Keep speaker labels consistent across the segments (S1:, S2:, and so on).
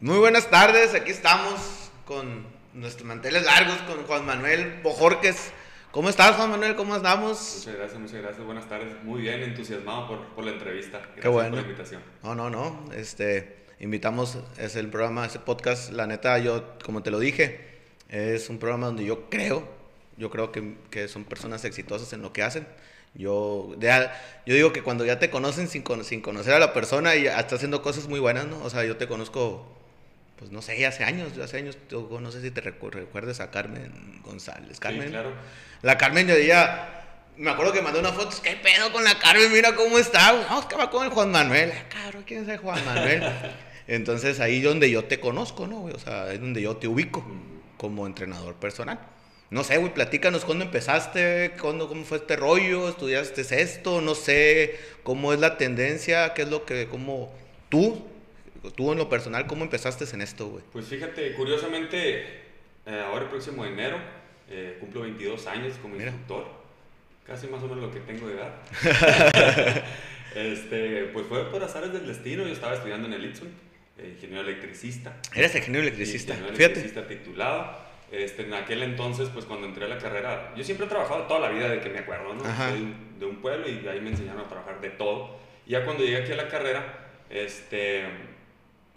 S1: Muy buenas tardes, aquí estamos con nuestros manteles largos, con Juan Manuel Bojorques. ¿Cómo estás, Juan Manuel? ¿Cómo andamos?
S2: Muchas gracias, muchas gracias. Buenas tardes. Muy bien, entusiasmado por, por la entrevista. Gracias
S1: Qué bueno.
S2: por la invitación.
S1: No, no, no. Este, invitamos, es el programa, ese podcast, la neta, yo, como te lo dije, es un programa donde yo creo, yo creo que, que son personas exitosas en lo que hacen. Yo, ya- yo digo que cuando ya te conocen sin, sin conocer a la persona y ya está haciendo cosas muy buenas, ¿no? O sea, yo te conozco, pues no sé, hace años, hace años, yo no sé si te recu- recuerdas a Carmen González. Carmen,
S2: Sí, claro.
S1: la Carmen, yo día, me acuerdo que mandó una foto, ¿qué pedo con la Carmen? Mira cómo está. Es que va con el Juan Manuel. Ah, Cabrón, ¿quién es el Juan Manuel? Entonces ahí es donde yo te conozco, ¿no? O sea, es donde yo te ubico como entrenador personal. No sé, güey, platícanos cuándo empezaste, cuándo, cómo fue este rollo, estudiaste esto, no sé, cómo es la tendencia, qué es lo que, cómo tú, tú en lo personal, cómo empezaste en esto, güey.
S2: Pues fíjate, curiosamente, eh, ahora el próximo enero eh, cumplo 22 años como
S1: Mira.
S2: instructor. Casi más o menos lo que tengo de edad. este, pues fue por azares del destino. Yo estaba estudiando en el Itson, eh, ingeniero electricista.
S1: Eres ingeniero electricista,
S2: Ingeniero
S1: fíjate.
S2: electricista titulado. Este, en aquel entonces, pues cuando entré a la carrera, yo siempre he trabajado toda la vida de que me acuerdo, ¿no?
S1: Ajá.
S2: Soy de un pueblo y ahí me enseñaron a trabajar de todo. Y ya cuando llegué aquí a la carrera, este,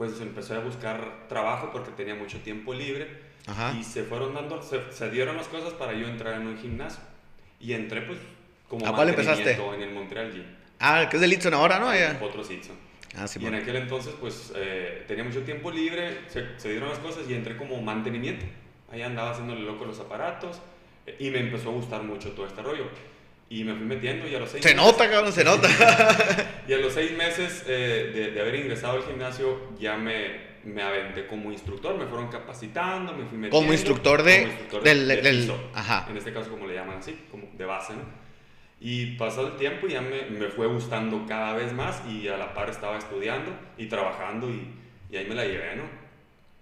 S2: pues empecé a buscar trabajo porque tenía mucho tiempo libre
S1: Ajá.
S2: y se fueron dando, se, se dieron las cosas para yo entrar en un gimnasio. Y entré pues como
S1: ¿A cuál empezaste?
S2: mantenimiento en el Montreal Gym.
S1: Ah, que es de Litson ahora, ¿no? Ya.
S2: Otro Sitson.
S1: Ah, sí,
S2: Y en
S1: bueno.
S2: aquel entonces, pues, eh, tenía mucho tiempo libre, se, se dieron las cosas y entré como mantenimiento. Ahí andaba haciéndole loco los aparatos eh, y me empezó a gustar mucho todo este rollo. Y me fui metiendo y a los seis
S1: Se
S2: meses-
S1: nota, cabrón, se nota.
S2: Y a los seis meses eh, de, de haber ingresado al gimnasio ya me, me aventé como instructor, me fueron capacitando, me fui metiendo.
S1: Como instructor de-
S2: como instructor
S1: del-
S2: de
S1: del-
S2: piso,
S1: ajá.
S2: En este caso como le llaman así, como de base, ¿no? Y pasado el tiempo ya me, me fue gustando cada vez más y a la par estaba estudiando y trabajando y, y ahí me la llevé, ¿no?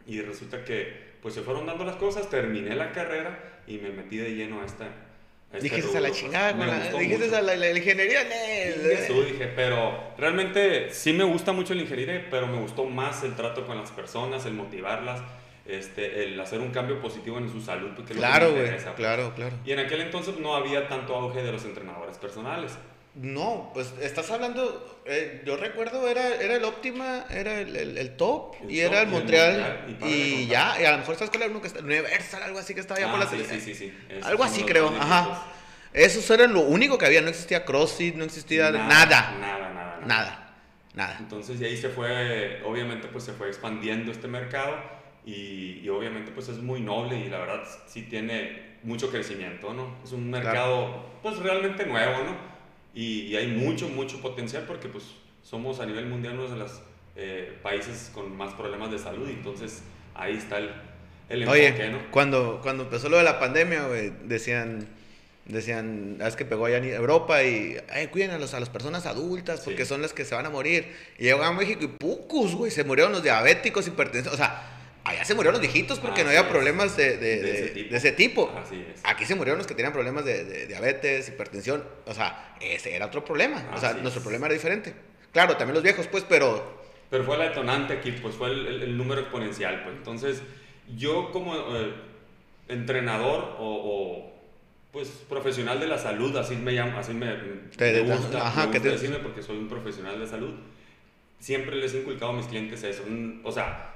S2: Y resulta que pues se fueron dando las cosas, terminé la carrera y me metí de lleno a esta... este
S1: Dijiste a la chingada, con la- dijiste a la, la- la ingeniería.
S2: eso dije, pero realmente sí me gusta mucho el ingeniería, pero me gustó más el trato con las personas, el motivarlas, este, el hacer un cambio positivo en su salud. porque
S1: Claro, güey,
S2: pues.
S1: claro, claro.
S2: Y en aquel entonces no había tanto auge de los entrenadores personales.
S1: No, pues estás hablando, eh, yo recuerdo era, era el Optima, era el, el- el top
S2: El
S1: y
S2: Top
S1: era el
S2: y
S1: Montreal
S2: y
S1: ya, y a lo mejor sabes cuál era uno que está, Universal, algo así que estaba allá
S2: Ah,
S1: por la
S2: sí, sí, sí, sí.
S1: Algo así creo, ajá. Esos eran lo único que había, no existía CrossFit, no existía nada,
S2: Nada, nada, nada.
S1: nada, nada.
S2: Entonces, y ahí se fue, obviamente, pues se fue expandiendo este mercado y, y obviamente, pues es muy noble y la verdad sí tiene mucho crecimiento, ¿no? Es un mercado, pues realmente nuevo, ¿no? Y, y hay mucho, mucho potencial porque, pues, somos a nivel mundial uno de los eh, países con más problemas de salud y entonces ahí está el, el enfoque,
S1: Oye,
S2: ¿no?
S1: cuando, cuando empezó lo de la pandemia, güey, decían, decían, "Ah, es que pegó allá en Europa y, ay, cuiden a, los, a las personas adultas porque
S2: Sí.
S1: son las que se van a morir. Y llegó a México y pucos, güey, se murieron los diabéticos, hipertensos, o sea, allá se murieron los viejitos porque no había
S2: es.
S1: problemas de, de-
S2: ese tipo.
S1: de ese tipo.
S2: Así es.
S1: Aquí se murieron los que tenían problemas de, diabetes, hipertensión, o sea, ese era otro problema, o sea, nuestro
S2: es.
S1: problema era diferente. Claro, también los viejos, pues, pero...
S2: Pero fue la detonante aquí, pues fue el, el- el número exponencial, pues. Entonces, yo como eh, entrenador o, o, pues profesional de la salud, así me llamo, así me,
S1: Te-
S2: me gusta,
S1: ajá,
S2: me
S1: que
S2: gusta
S1: te-
S2: decirme porque soy un profesional de salud. Siempre les he inculcado a mis clientes eso. O sea,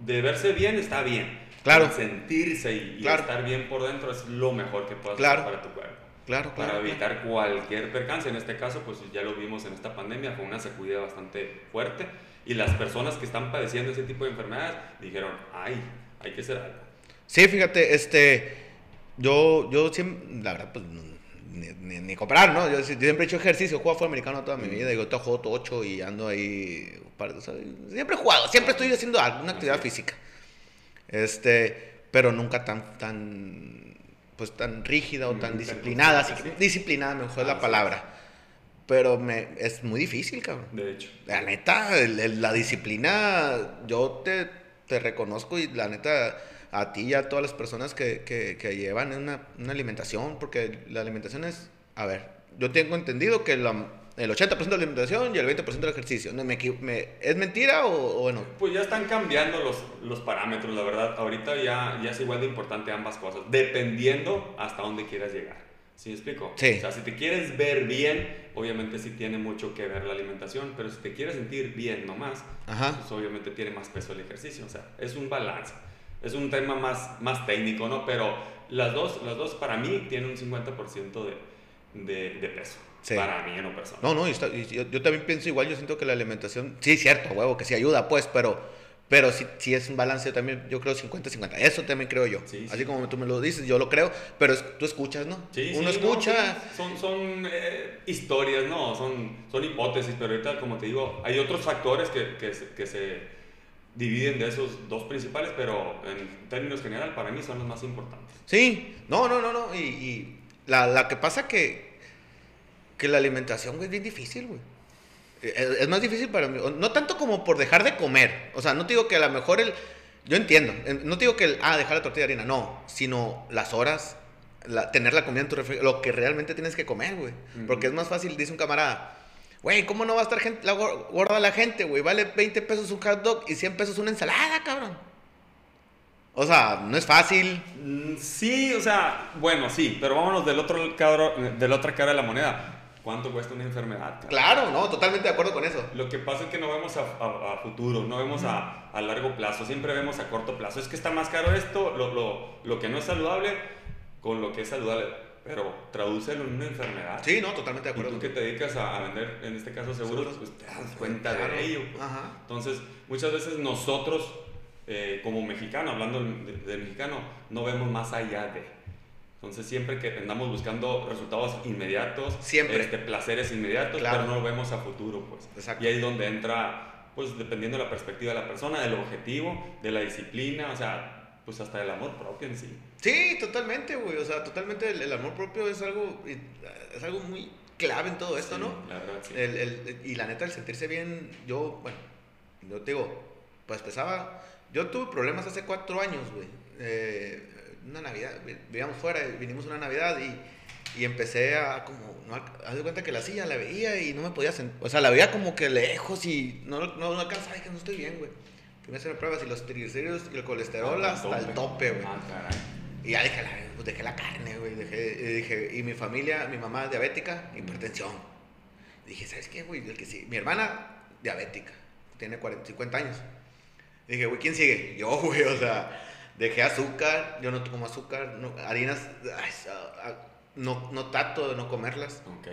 S2: de verse bien está bien.
S1: Claro.
S2: Sentirse y, estar bien por dentro es lo mejor que puedes
S1: Claro.
S2: hacer para tu cuerpo.
S1: Claro, claro.
S2: Para
S1: claro.
S2: evitar cualquier percance. En este caso, pues ya lo vimos en esta pandemia, fue una sacudida bastante fuerte. Y las personas que están padeciendo ese tipo de enfermedades dijeron, ay, hay que hacer algo.
S1: Sí, fíjate, este, yo, yo siempre, la verdad, pues, no, ni, ni, ni comprar, ¿no? Yo, si- yo siempre he hecho ejercicio, he jugado fútbol americano toda mi vida, y ahorita juego tocho y ando ahí, par- o sea, siempre he jugado, siempre estoy haciendo alguna actividad física, este, pero nunca tan, tan, pues, tan rígida o tan disciplinada, así
S2: constante,
S1: que-
S2: sí.
S1: disciplinada mejor es la palabra, pero me, es muy difícil, cabrón.
S2: De hecho.
S1: La neta, el- el- la disciplina, yo te, te reconozco y la neta, a ti y a todas las personas que, que, que llevan una, una alimentación, porque la alimentación es, a ver, yo tengo entendido que la, el 80% de la alimentación y el 20% del ejercicio. ¿No, me, me, ¿Es mentira o, bueno?
S2: Pues ya están cambiando los, los parámetros, la verdad. Ahorita ya, ya es igual de importante ambas cosas, dependiendo hasta dónde quieras llegar. ¿Sí me explico?
S1: Sí.
S2: O sea, si te quieres ver bien, obviamente sí tiene mucho que ver la alimentación, pero si te quieres sentir bien nomás,
S1: Ajá.
S2: pues obviamente tiene más peso el ejercicio. O sea, es un balance. Es un tema más, más técnico, ¿no? Pero las dos, las dos para mí tienen un 50% de, de, de peso.
S1: Sí.
S2: Para mí en lo personal.
S1: No, no, está- yo, yo también pienso igual, yo siento que la alimentación, sí, cierto, huevo, que sí ayuda, pues, pero, pero sí, sí es un balance también, yo creo 50-50, eso también creo yo.
S2: Sí, sí.
S1: Así como tú me lo dices, yo lo creo, pero es- tú escuchas, ¿no?
S2: Sí,
S1: Uno
S2: sí, no,
S1: escucha,
S2: sí, son son eh, historias, ¿no? Son, son hipótesis, pero ahorita, como te digo, hay otros factores que, que, que se dividen de esos dos principales, pero en términos general, para mí son los más importantes.
S1: sí, no, no, no, no, y, y la, la que pasa que, que la alimentación, güey, es bien difícil, güey. Es, es más difícil para mí, no tanto como por dejar de comer, o sea, no te digo que a lo mejor el, yo entiendo, eh, no te digo que el, ah, dejar la tortilla de harina, no, sino las horas, la- tener la comida en tu refri- lo que realmente tienes que comer, güey.
S2: Ujú.
S1: Porque es más fácil, dice un camarada, güey, ¿cómo no va a estar gente, la gor- gorda la gente, güey? Vale 20 pesos un hot dog y 100 pesos una ensalada, cabrón. O sea, no es fácil.
S2: Mm, Sí, o sea, bueno, sí, pero vámonos del otro cara, de la otra cara de la moneda. ¿Cuánto cuesta una enfermedad? cara?
S1: Claro, no, totalmente de acuerdo con eso.
S2: Lo que pasa es que no vemos a, a- a futuro, no vemos a, a largo plazo, siempre vemos a corto plazo. Es que está más caro esto, lo, lo, lo que no es saludable, con lo que es saludable, pero tradúcelo en una enfermedad.
S1: Sí, no, totalmente de
S2: Y
S1: acuerdo.
S2: tú que te dedicas a, vender, en este caso seguros, pues te das cuenta
S1: Claro.
S2: de ello. pues.
S1: Ajá.
S2: Entonces, muchas veces nosotros, eh, como mexicano, hablando de, de mexicano, no vemos más allá de. Entonces, siempre que andamos buscando resultados inmediatos,
S1: Siempre.
S2: este, placeres inmediatos,
S1: Claro.
S2: pero no lo vemos a futuro, pues.
S1: Exacto.
S2: Y ahí es donde entra, pues, dependiendo de la perspectiva de la persona, del objetivo, de la disciplina, o sea, pues hasta del amor propio en sí.
S1: Sí, totalmente, güey. O sea, totalmente el, el amor propio es algo, es algo muy clave en todo esto,
S2: Sí,
S1: ¿no?
S2: La verdad, sí.
S1: El- el- y la neta, el sentirse bien, yo, bueno, yo te digo, pues pesaba, yo tuve problemas hace cuatro años, güey. Eh, una Navidad, vi- vivíamos fuera, vinimos una Navidad y, y empecé a como, no, haz de cuenta que la silla la veía y no me podía sentar, o sea, la veía como que lejos y no, no, no alcanzaba, que no estoy bien, güey. A hacer pruebas y los triglicéridos y el colesterol hasta el tope, güey.
S2: Ah, caray.
S1: Y ya dejé la, pues dejé la carne, güey. Dejé, y dije, y mi familia, mi mamá diabética, hipertensión. Y dije, ¿sabes qué, güey? El que sí. Mi hermana, diabética, tiene 40, 50 años. Y dije, güey, ¿quién sigue? Yo, güey, o sea, dejé azúcar, yo no como azúcar, no, harinas, ay, ah, ah, no, no trato de no comerlas.
S2: Ok.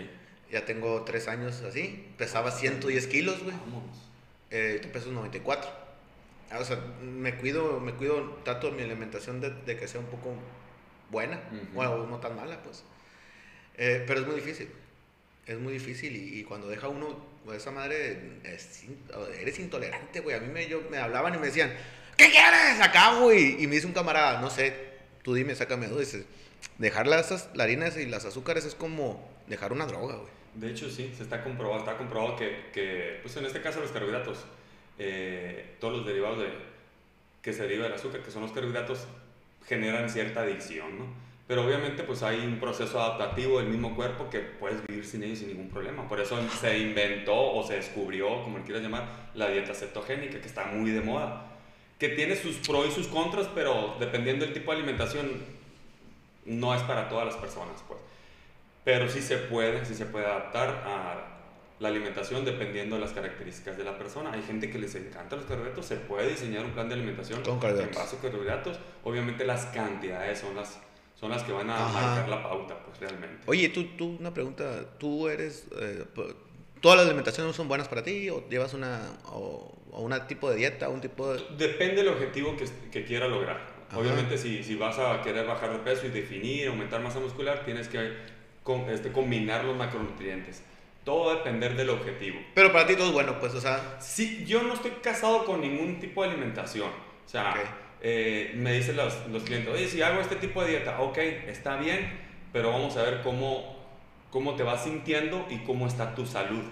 S1: Ya tengo tres años así, pesaba 110 kilos, güey.
S2: Vámonos.
S1: Eh, te peso 94. Ah, o sea, me cuido, me cuido, trato mi alimentación de, de que sea un poco buena,
S2: Ujú.
S1: bueno, no tan mala, pues. Eh, pero es muy difícil, es muy difícil y, y cuando deja uno pues, esa madre, es eres intolerante, güey. A mí me, yo, me hablaban y me decían, ¿qué quieres acá, güey? Y me dice un camarada, no sé, tú dime, sácame duda, dice, dejar las, las harinas y las azúcares es como dejar una droga, güey.
S2: De hecho, sí, se está comprobado, está comprobado que, que, pues en este caso los carbohidratos, eh, todos los derivados de, que se deriva del azúcar, que son los carbohidratos, generan cierta adicción, ¿no? Pero obviamente pues hay un proceso adaptativo del mismo cuerpo que puedes vivir sin ellos sin ningún problema. Por eso se inventó o se descubrió, como le quieras llamar, la dieta cetogénica, que está muy de moda. Que tiene sus pros y sus contras, pero dependiendo del tipo de alimentación, no es para todas las personas, pues. Pero sí se puede, sí se puede adaptar a la alimentación dependiendo de las características de la persona. Hay gente que les encanta los carbohidratos, se puede diseñar un plan de alimentación
S1: Con carbohidratos.
S2: en base a carbohidratos. Obviamente las cantidades son las, son las que van a
S1: Ajá.
S2: marcar la pauta, pues realmente.
S1: Oye, tú, tú, una pregunta, ¿tú eres, eh, todas las alimentaciones son buenas para ti o llevas una, o, o una tipo de dieta, un tipo de...
S2: Depende del objetivo que, que quiera lograr.
S1: Ajá.
S2: Obviamente si, si vas a querer bajar de peso y definir, aumentar masa muscular, tienes que com- este, combinar los macronutrientes. Todo va a depender del objetivo.
S1: Pero para ti todo es bueno, pues, o sea,
S2: Sí, yo no estoy casado con ningún tipo de alimentación. O sea,
S1: Ok.
S2: eh, me dicen los, los clientes, oye, si hago este tipo de dieta, ok, está bien, pero vamos a ver cómo, cómo te vas sintiendo y cómo está tu salud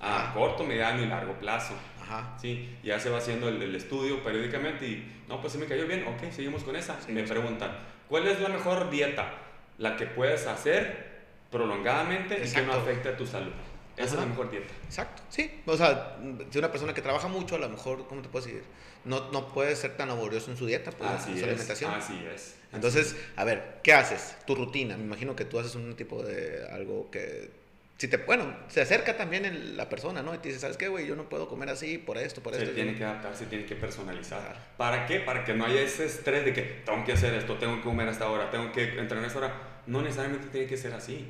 S2: a
S1: Ajá.
S2: corto, mediano y largo plazo.
S1: ajá,
S2: Sí, ya se va haciendo el, el estudio periódicamente y, no, pues se me cayó bien, ok, seguimos con esa.
S1: Sí,
S2: me
S1: sí.
S2: preguntan, ¿cuál es la mejor dieta? La que puedes hacer prolongadamente y que no
S1: Exacto.
S2: afecte a tu salud. Esa es la mejor dieta.
S1: Exacto, sí. O sea, si una persona que trabaja mucho, a lo mejor, ¿cómo te puedo decir? No, no puede ser tan laborioso en su dieta, pues,
S2: así
S1: en su
S2: es,
S1: alimentación.
S2: Así es.
S1: Entonces, a ver, ¿qué haces? Tu rutina. Me imagino que tú haces un tipo de algo que si te, bueno, se acerca también el, la persona, ¿no? Y te dice, ¿sabes qué, güey? Yo no puedo comer así por esto, por esto.
S2: Se tiene que adaptar, se tiene que personalizar. ¿Para qué? Para que no haya ese estrés de que tengo que hacer esto, tengo que comer hasta ahora, tengo que entrenar a esta hora. No necesariamente tiene que ser así.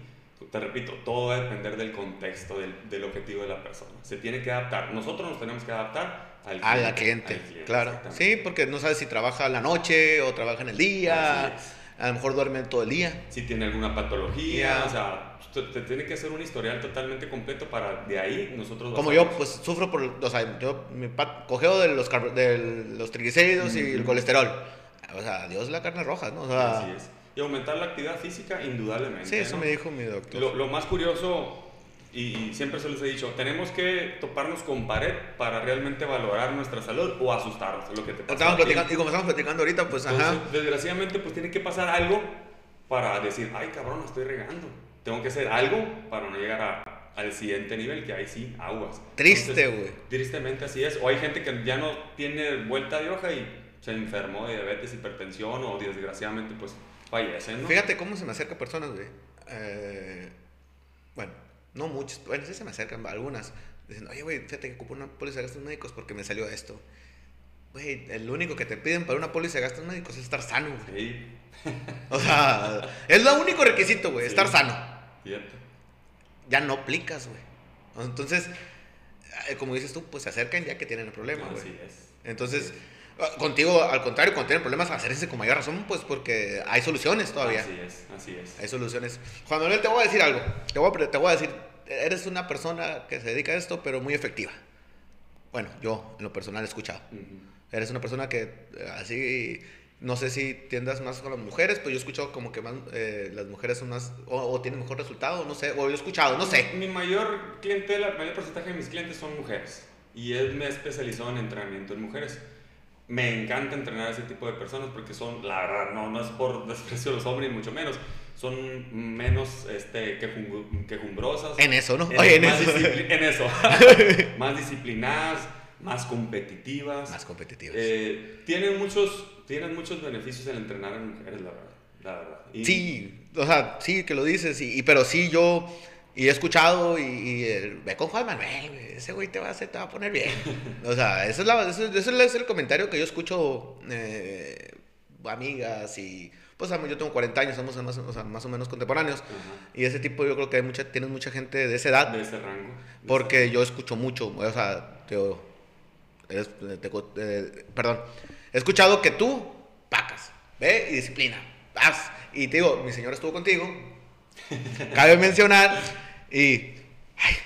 S2: Te repito, todo va a depender del contexto, del, del objetivo de la persona. Se tiene que adaptar. Nosotros nos tenemos que adaptar al cliente.
S1: A la cliente, claro. Sí, porque no sabes si trabaja la noche o trabaja en el día. A lo mejor duerme todo el día.
S2: Si tiene alguna patología, o sea te tiene que hacer un historial totalmente completo para de ahí nosotros...
S1: Como yo, pues sufro por, o sea, yo me cogeo de los, de los triglicéridos y el colesterol. O sea, Dios la carne roja, ¿no? O sea,
S2: Así es. Y aumentar la actividad física, indudablemente.
S1: Sí, eso me dijo mi doctor.
S2: Lo, lo más curioso, y, siempre se les he dicho, tenemos que toparnos con pared para realmente valorar nuestra salud o asustarnos, lo que te pasa.
S1: Estamos platicando, y como estamos platicando ahorita, pues, ajá.
S2: Desgraciadamente, pues tiene que pasar algo para decir, ay, cabrón, estoy regando tengo que hacer algo para no llegar a, al siguiente nivel, que ahí sí, aguas.
S1: Triste, güey.
S2: Tristemente así es. O hay gente que ya no tiene vuelta de hoja y se enfermó de diabetes, hipertensión o desgraciadamente pues ¿no?
S1: Fíjate cómo se me acerca personas, güey. Eh, bueno, no muchas, bueno, sí se me acercan algunas. Diciendo, oye, güey, fíjate que ocupo una póliza de gastos médicos porque me salió esto. Güey, el único que te piden para una póliza de gastos médicos es estar sano, güey. Sí. o sea, es lo único requisito, güey, estar sano. Ya no aplicas, güey. Entonces, eh, como dices tú, pues se acercan ya que tienen el problema, güey. Así es. Entonces, contigo, al contrario, cuando tienen problemas, hacerse con mayor razón, pues porque hay soluciones todavía.
S2: Así es, así es.
S1: Hay soluciones. Juan Manuel, te voy a decir algo. Te voy a, te voy a decir, eres una persona que se dedica a esto, pero muy efectiva. Bueno, yo en lo personal he escuchado. Eres una persona que eh, así no sé si tiendas más con las mujeres, pero yo he escuchado como que más, eh, las mujeres son más, o, tienen mejor resultado, no sé, o he escuchado, no sé.
S2: Mi mayor clientela, el mayor porcentaje de mis clientes son mujeres. Y él me he especializado en entrenamiento en mujeres. Me encanta entrenar a ese tipo de personas porque son, la verdad, no, no es por desprecio de los hombres, ni mucho menos. Son menos este, quejumbrosas.
S1: En eso, ¿no?
S2: En, en eso. en eso. más disciplinadas, más competitivas.
S1: Más competitivas.
S2: Eh, tienen muchos tienen muchos beneficios el entrenar en mujeres, la verdad. La verdad.
S1: sí, o sea, sí que lo dices, y, pero sí yo, y he escuchado, y, ve con Juan Manuel, ese güey te va, a hacer, te va a poner bien. o sea, ese es, la, es el comentario que yo escucho, eh, amigas y... Pues yo tengo 40 años, somos más, o, sea, más o menos contemporáneos. Y ese tipo, yo creo que hay mucha, tienes mucha gente de esa edad.
S2: De ese rango.
S1: porque yo escucho mucho, o sea, te, eh, perdón, He escuchado que tú pacas, ve y disciplina, vas. Y te digo, mi señor estuvo contigo, cabe mencionar, y. Ay,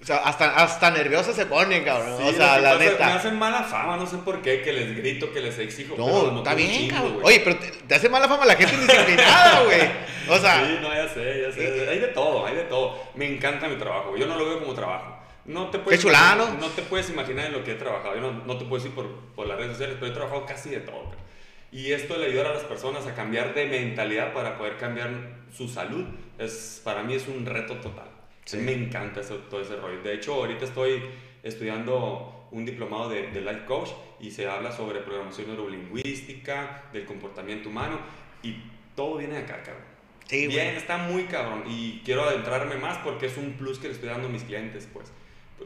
S1: o sea, hasta, hasta nerviosos se ponen, cabrón. o sea, la neta.
S2: Me hacen mala fama, no sé por qué, que les grito, que les exijo.
S1: No, está bien, cabrón. Oye, pero te, hace mala fama la gente indisciplinada, güey. O sea.
S2: Sí, no, ya sé, ya sé. Hay de todo, hay de todo. Me encanta mi trabajo. Yo no lo veo como trabajo. No te puedes,
S1: imaginar,
S2: no te puedes imaginar en lo que he trabajado. Yo no, no te puedo decir por, por, las redes sociales, pero he trabajado casi de todo. Y esto le ayudar a las personas a cambiar de mentalidad para poder cambiar su salud, es, para mí es un reto total. Me encanta eso, todo ese rollo. De hecho, ahorita estoy estudiando un diplomado de, de Life Coach y se habla sobre programación neurolingüística, del comportamiento humano y todo viene de acá, cabrón. Sí, Bien, está muy cabrón y quiero adentrarme más porque es un plus que le estoy dando a mis clientes, pues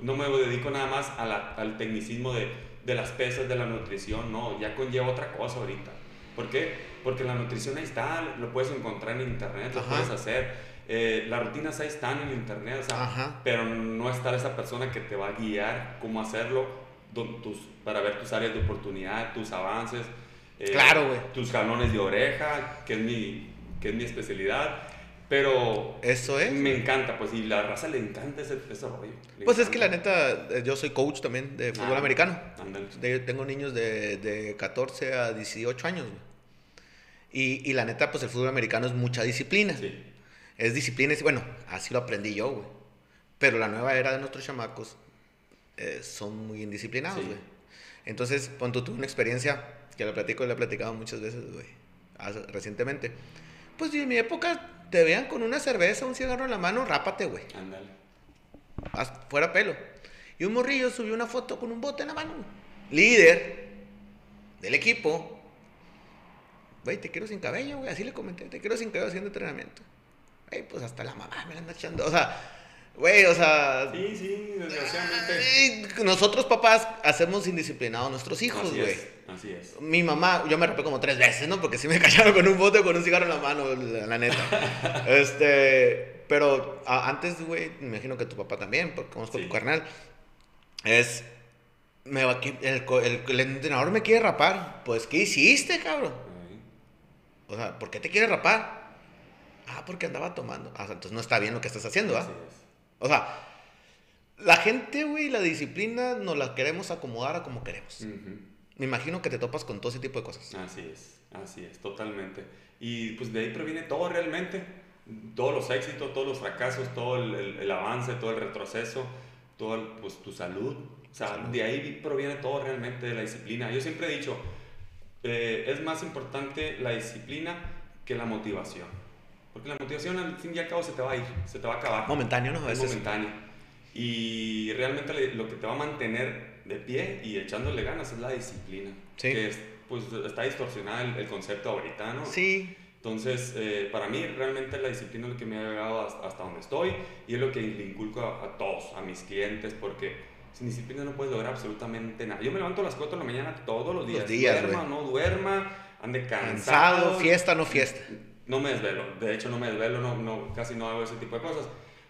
S2: no me dedico nada más al tecnicismo de, de, las pesas, de la nutrición, no, ya conlleva otra cosa ahorita. ¿Por qué? Porque la nutrición ahí está, lo puedes encontrar en internet, lo puedes hacer. Eh, las rutinas ahí están en internet, o sea, pero no está esa persona que te va a guiar cómo hacerlo tus, para ver tus áreas de oportunidad, tus avances,
S1: eh, claro,
S2: tus canones de oreja, que es mi, que es mi especialidad. Pero
S1: eso es.
S2: Me encanta, pues, y la raza le encanta ese, ese rollo.
S1: pues es que la neta, eh, yo soy coach también de fútbol ah, americano. tengo niños de, de, 14 a 18 años. Y, y, la neta, pues el fútbol americano es mucha disciplina. Sí. Es disciplina, bueno, así lo aprendí yo, güey. Pero la nueva era de nuestros chamacos eh, son muy indisciplinados, güey. Entonces, cuando tuve una experiencia que la platico y la he platicado muchas veces, güey, recientemente. Pues en mi época te vean con una cerveza, un cigarro en la mano, rápate, güey.
S2: Ándale.
S1: fuera pelo. Y un morrillo subió una foto con un bote en la mano. Líder del equipo. Güey, te quiero sin cabello, güey. Así le comenté, te quiero sin cabello haciendo entrenamiento. Güey, pues hasta la mamá me la anda echando. O sea, güey, o sea.
S2: Sí, sí, desgraciadamente.
S1: nosotros, papás, hacemos indisciplinados a nuestros hijos, güey.
S2: Así es.
S1: Mi mamá, yo me rapé como tres veces, ¿no? Porque sí me callaron con un bote o con un cigarro en la mano, la, neta. este. Pero antes, güey, me imagino que tu papá también, porque conozco tu carnal. Es. Me va, el, el, entrenador me quiere rapar. Pues, ¿qué hiciste, cabrón? O sea, ¿por qué te quiere rapar? Ah, porque andaba tomando. Ah, entonces no está bien lo que estás haciendo, ¿ah? O sea, la gente, güey, la disciplina nos la queremos acomodar a como queremos. Me imagino que te topas con todo ese tipo de cosas.
S2: Así es, así es, totalmente. Y pues de ahí proviene todo realmente. Todos los éxitos, todos los fracasos, todo el, el, avance, todo el retroceso, todo pues tu salud. O sea, de ahí proviene todo realmente de la disciplina. Yo siempre he dicho, eh, es más importante la disciplina que la motivación. Porque la motivación al fin y al cabo se te va a ir, se te va a acabar.
S1: Momentáneo, ¿no?
S2: Es momentáneo. Y realmente lo que te va a mantener de pie y echándole ganas es la disciplina. Sí. Que es, pues está distorsionada el, concepto ahorita, ¿no?
S1: Sí.
S2: Entonces, eh, para mí realmente la disciplina es lo que me ha llegado hasta, donde estoy y es lo que le inculco a, a todos, a mis clientes, porque sin disciplina no puedes lograr absolutamente nada. Yo me levanto a las 4 de la mañana todos los días. duerma o no duerma, ande cansado.
S1: fiesta no fiesta.
S2: No me desvelo. De hecho, no me desvelo, no, no, casi no hago ese tipo de cosas.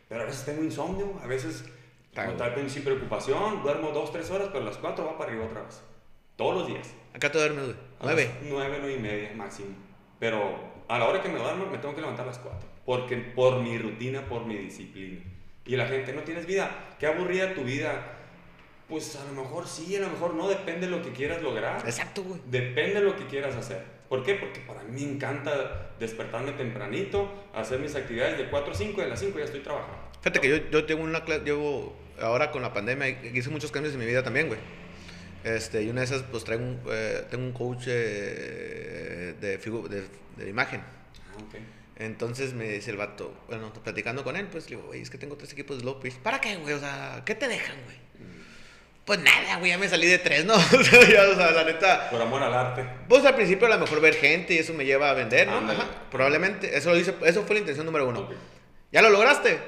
S2: Pero a veces tengo insomnio, a veces tal sin preocupación, duermo 2, 3 horas, pero a las 4 va para arriba otra vez. Todos los días.
S1: ¿Acá te duermes, güey? ¿9?
S2: 9, 9 y media máximo. Pero a la hora que me duermo me tengo que levantar a las 4. Porque por mi rutina, por mi disciplina. Y la gente, no tienes vida. Qué aburrida tu vida pues a lo mejor sí, a lo mejor no, depende de lo que quieras lograr.
S1: Exacto, güey.
S2: Depende de lo que quieras hacer. ¿Por qué? Porque para mí me encanta despertarme tempranito, hacer mis actividades de 4 a 5, de las 5 ya estoy trabajando.
S1: Fíjate que yo, yo tengo una clase, llevo, ahora con la pandemia, hice muchos cambios en mi vida también, güey. Este, y una de esas, pues traigo un, eh, tengo un coach eh, de, de, de, imagen. Ah, ok. Entonces me dice el vato, bueno, platicando con él, pues le digo, güey, es que tengo tres equipos de low ¿Para qué, güey? O sea, ¿qué te dejan, güey? Pues nada, güey, ya me salí de tres, ¿no? o sea, la neta.
S2: Por amor al arte.
S1: Pues al principio a lo mejor ver gente y eso me lleva a vender, ¿no? Ajá, probablemente. Eso, lo hice, eso fue la intención número uno. ¿Ya lo lograste?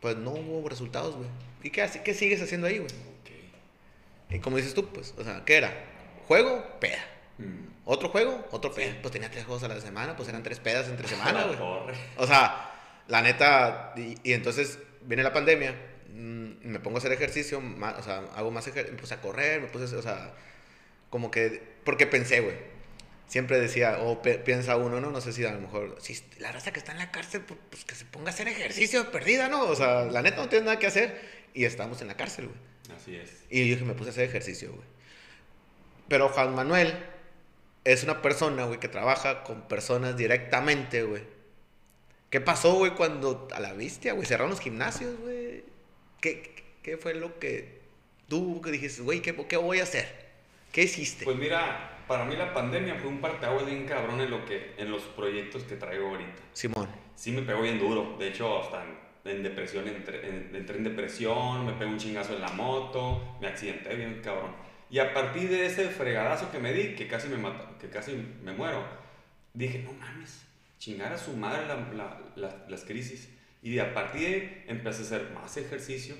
S1: Pues no hubo resultados, güey. ¿Y qué, qué sigues haciendo ahí, güey? Y como dices tú, pues, o sea, ¿qué era? ¿Juego? Peda. Mm. ¿Otro juego? Otro peda. Pues tenía tres juegos a la semana, pues eran tres pedas entre semana, güey. o sea, la neta. y entonces viene la pandemia me pongo a hacer ejercicio, o sea, hago más ejercicio, me puse a correr, me puse, o sea, como que, porque pensé, güey. Siempre decía, o piensa uno, ¿no? No sé si a lo mejor, si la raza que está en la cárcel, pues, pues, que se ponga a hacer ejercicio perdida, ¿no? O sea, la neta no tiene nada que hacer y estamos en la cárcel, güey.
S2: Así es.
S1: Y yo dije, me puse a hacer ejercicio, güey. Pero Juan Manuel es una persona, güey, que trabaja con personas directamente, güey. ¿Qué pasó, güey, cuando a la bestia, güey, cerraron los gimnasios, güey? ¿Qué, qué fue lo que tú que dijiste, güey, ¿qué, ¿qué, voy a hacer? ¿Qué hiciste?
S2: Pues mira, para mí la pandemia fue un parteaguas bien cabrón en, lo que, en los proyectos que traigo ahorita.
S1: Simón.
S2: Sí me pegó bien duro. De hecho, hasta en, depresión, entré en, entré en depresión, me pegó un chingazo en la moto, me accidenté bien cabrón. Y a partir de ese fregadazo que me di, que casi me, mata, que casi me muero, dije, no mames, chingar a su madre la, la, las crisis. Y a partir de ahí empecé a hacer más ejercicio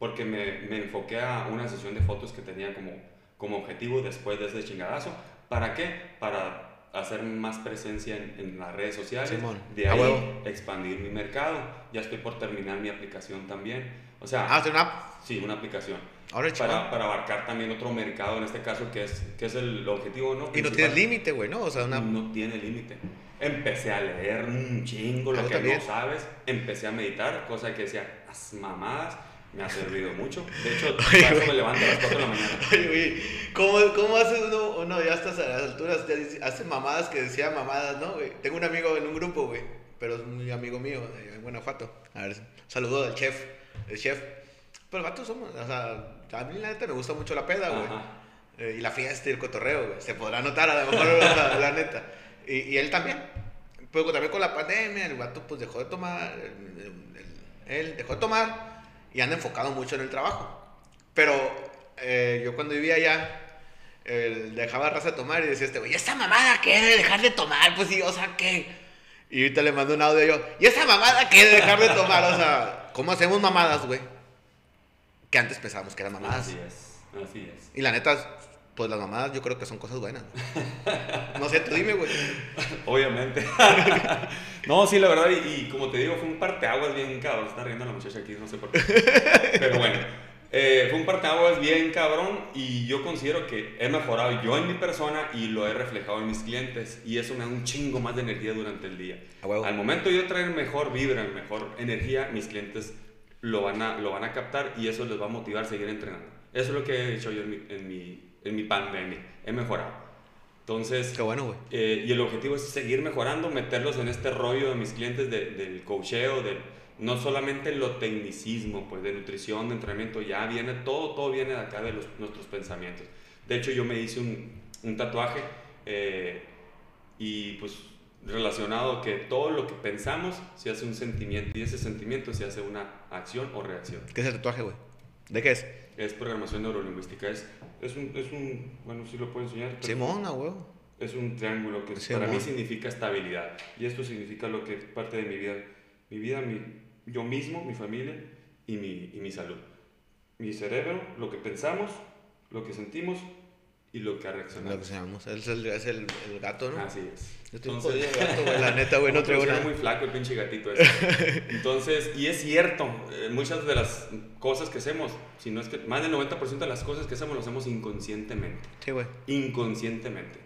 S2: porque me, me, enfoqué a una sesión de fotos que tenía como, como objetivo después de ese chingadazo. ¿Para qué? Para hacer más presencia en, en las redes sociales. De ahí expandir mi mercado. Ya estoy por terminar mi aplicación también. O sea,
S1: ¿Ah, una app?
S2: Sí, una aplicación. Para, para, abarcar también otro mercado en este caso que es, que es el objetivo, ¿no?
S1: Y no tiene límite, güey, ¿no? O sea, una...
S2: No tiene límite empecé a leer un chingo lo que no sabes, empecé a meditar, cosa que decía, las mamadas, me ha servido mucho. De hecho, oye, me levanto a las 4 de la mañana.
S1: Oye, ¿cómo, ¿cómo hace uno, uno ya hasta a las alturas, ya hace mamadas que decía mamadas, ¿no, güey? Tengo un amigo en un grupo, güey, pero es muy amigo mío, en Guanajuato. A ver, saludo al chef, el chef. Pero gatos somos, o sea, a mí la neta me gusta mucho la peda, güey. Eh, y la fiesta y el cotorreo, güey. Se podrá notar a lo mejor la neta. Y, él también. Pero también con la pandemia, el gato pues dejó de tomar, él dejó de tomar y anda enfocado mucho en el trabajo. Pero eh, yo cuando vivía allá, él dejaba raza tomar y decía este güey, ¿y esa mamada qué de dejar de tomar? Pues sí, o sea, ¿qué? Y ahorita le mando un audio yo, ¿y esa mamada qué de dejar de tomar? O sea, ¿cómo hacemos mamadas, güey? Que antes pensábamos que eran mamadas.
S2: Así es, así es.
S1: Y la neta, pues las mamadas yo creo que son cosas buenas. No sé, tú dime, güey.
S2: Obviamente. no, sí, la verdad, y, y, como te digo, fue un parteaguas bien cabrón. Está riendo la muchacha aquí, no sé por qué. Pero bueno, eh, fue un parteaguas bien cabrón y yo considero que he mejorado yo en mi persona y lo he reflejado en mis clientes. Y eso me da un chingo más de energía durante el día. Al momento yo traer mejor vibra, mejor energía, mis clientes lo van, a, lo van a captar y eso les va a motivar a seguir entrenando. Eso es lo que he hecho yo en mi, en mi, en mi pandemia. He mejorado. Entonces,
S1: Qué bueno, güey.
S2: Eh, y el objetivo es seguir mejorando, meterlos en este rollo de mis clientes de, del coacheo, de, no solamente lo tecnicismo, pues de nutrición, de entrenamiento, ya viene, todo, todo viene de acá de los, nuestros pensamientos. De hecho, yo me hice un, un tatuaje eh, y pues relacionado que todo lo que pensamos se hace un sentimiento y ese sentimiento se hace una acción o reacción.
S1: ¿Qué es el tatuaje, güey? ¿De qué es?
S2: Es programación neurolingüística. Es, es, un, es un, bueno, sí lo puedo enseñar.
S1: Simona, güey.
S2: Es un triángulo que para mí significa estabilidad. Y esto significa lo que es parte de mi vida. Mi vida, mi, yo mismo, mi familia y mi, y mi salud. Mi cerebro, lo que pensamos, lo que sentimos y lo que
S1: Lo
S2: reaccionamos.
S1: que se llama. Es el, es el, el gato, ¿no?
S2: Así es.
S1: Yo estoy
S2: Entonces-
S1: jodido de gato, güey. La neta, güey, no traigo nada.
S2: muy flaco el pinche gatito ese. Entonces, y es cierto, eh, muchas de las cosas que hacemos, si no es que más del 90% de las cosas que hacemos lo hacemos inconscientemente.
S1: Sí, güey.
S2: inconscientemente.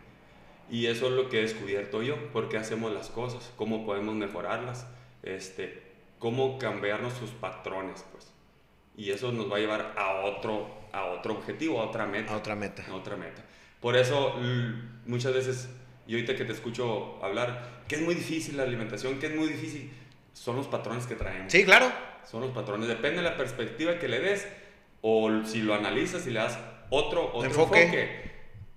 S2: Y eso es lo que he descubierto yo, por qué hacemos las cosas, cómo podemos mejorarlas, este, cómo cambiar nuestros patrones, pues. Y eso nos va a llevar a otro, a otro objetivo, a otra meta.
S1: A otra meta.
S2: a otra meta. Por eso muchas veces, y ahorita que te escucho hablar, que es muy difícil la alimentación, que es muy difícil, son los patrones que traemos.
S1: Sí, claro.
S2: Son los patrones, depende de la perspectiva que le des, o si lo analizas y le das otro, otro
S1: Enfoque.
S2: enfoque,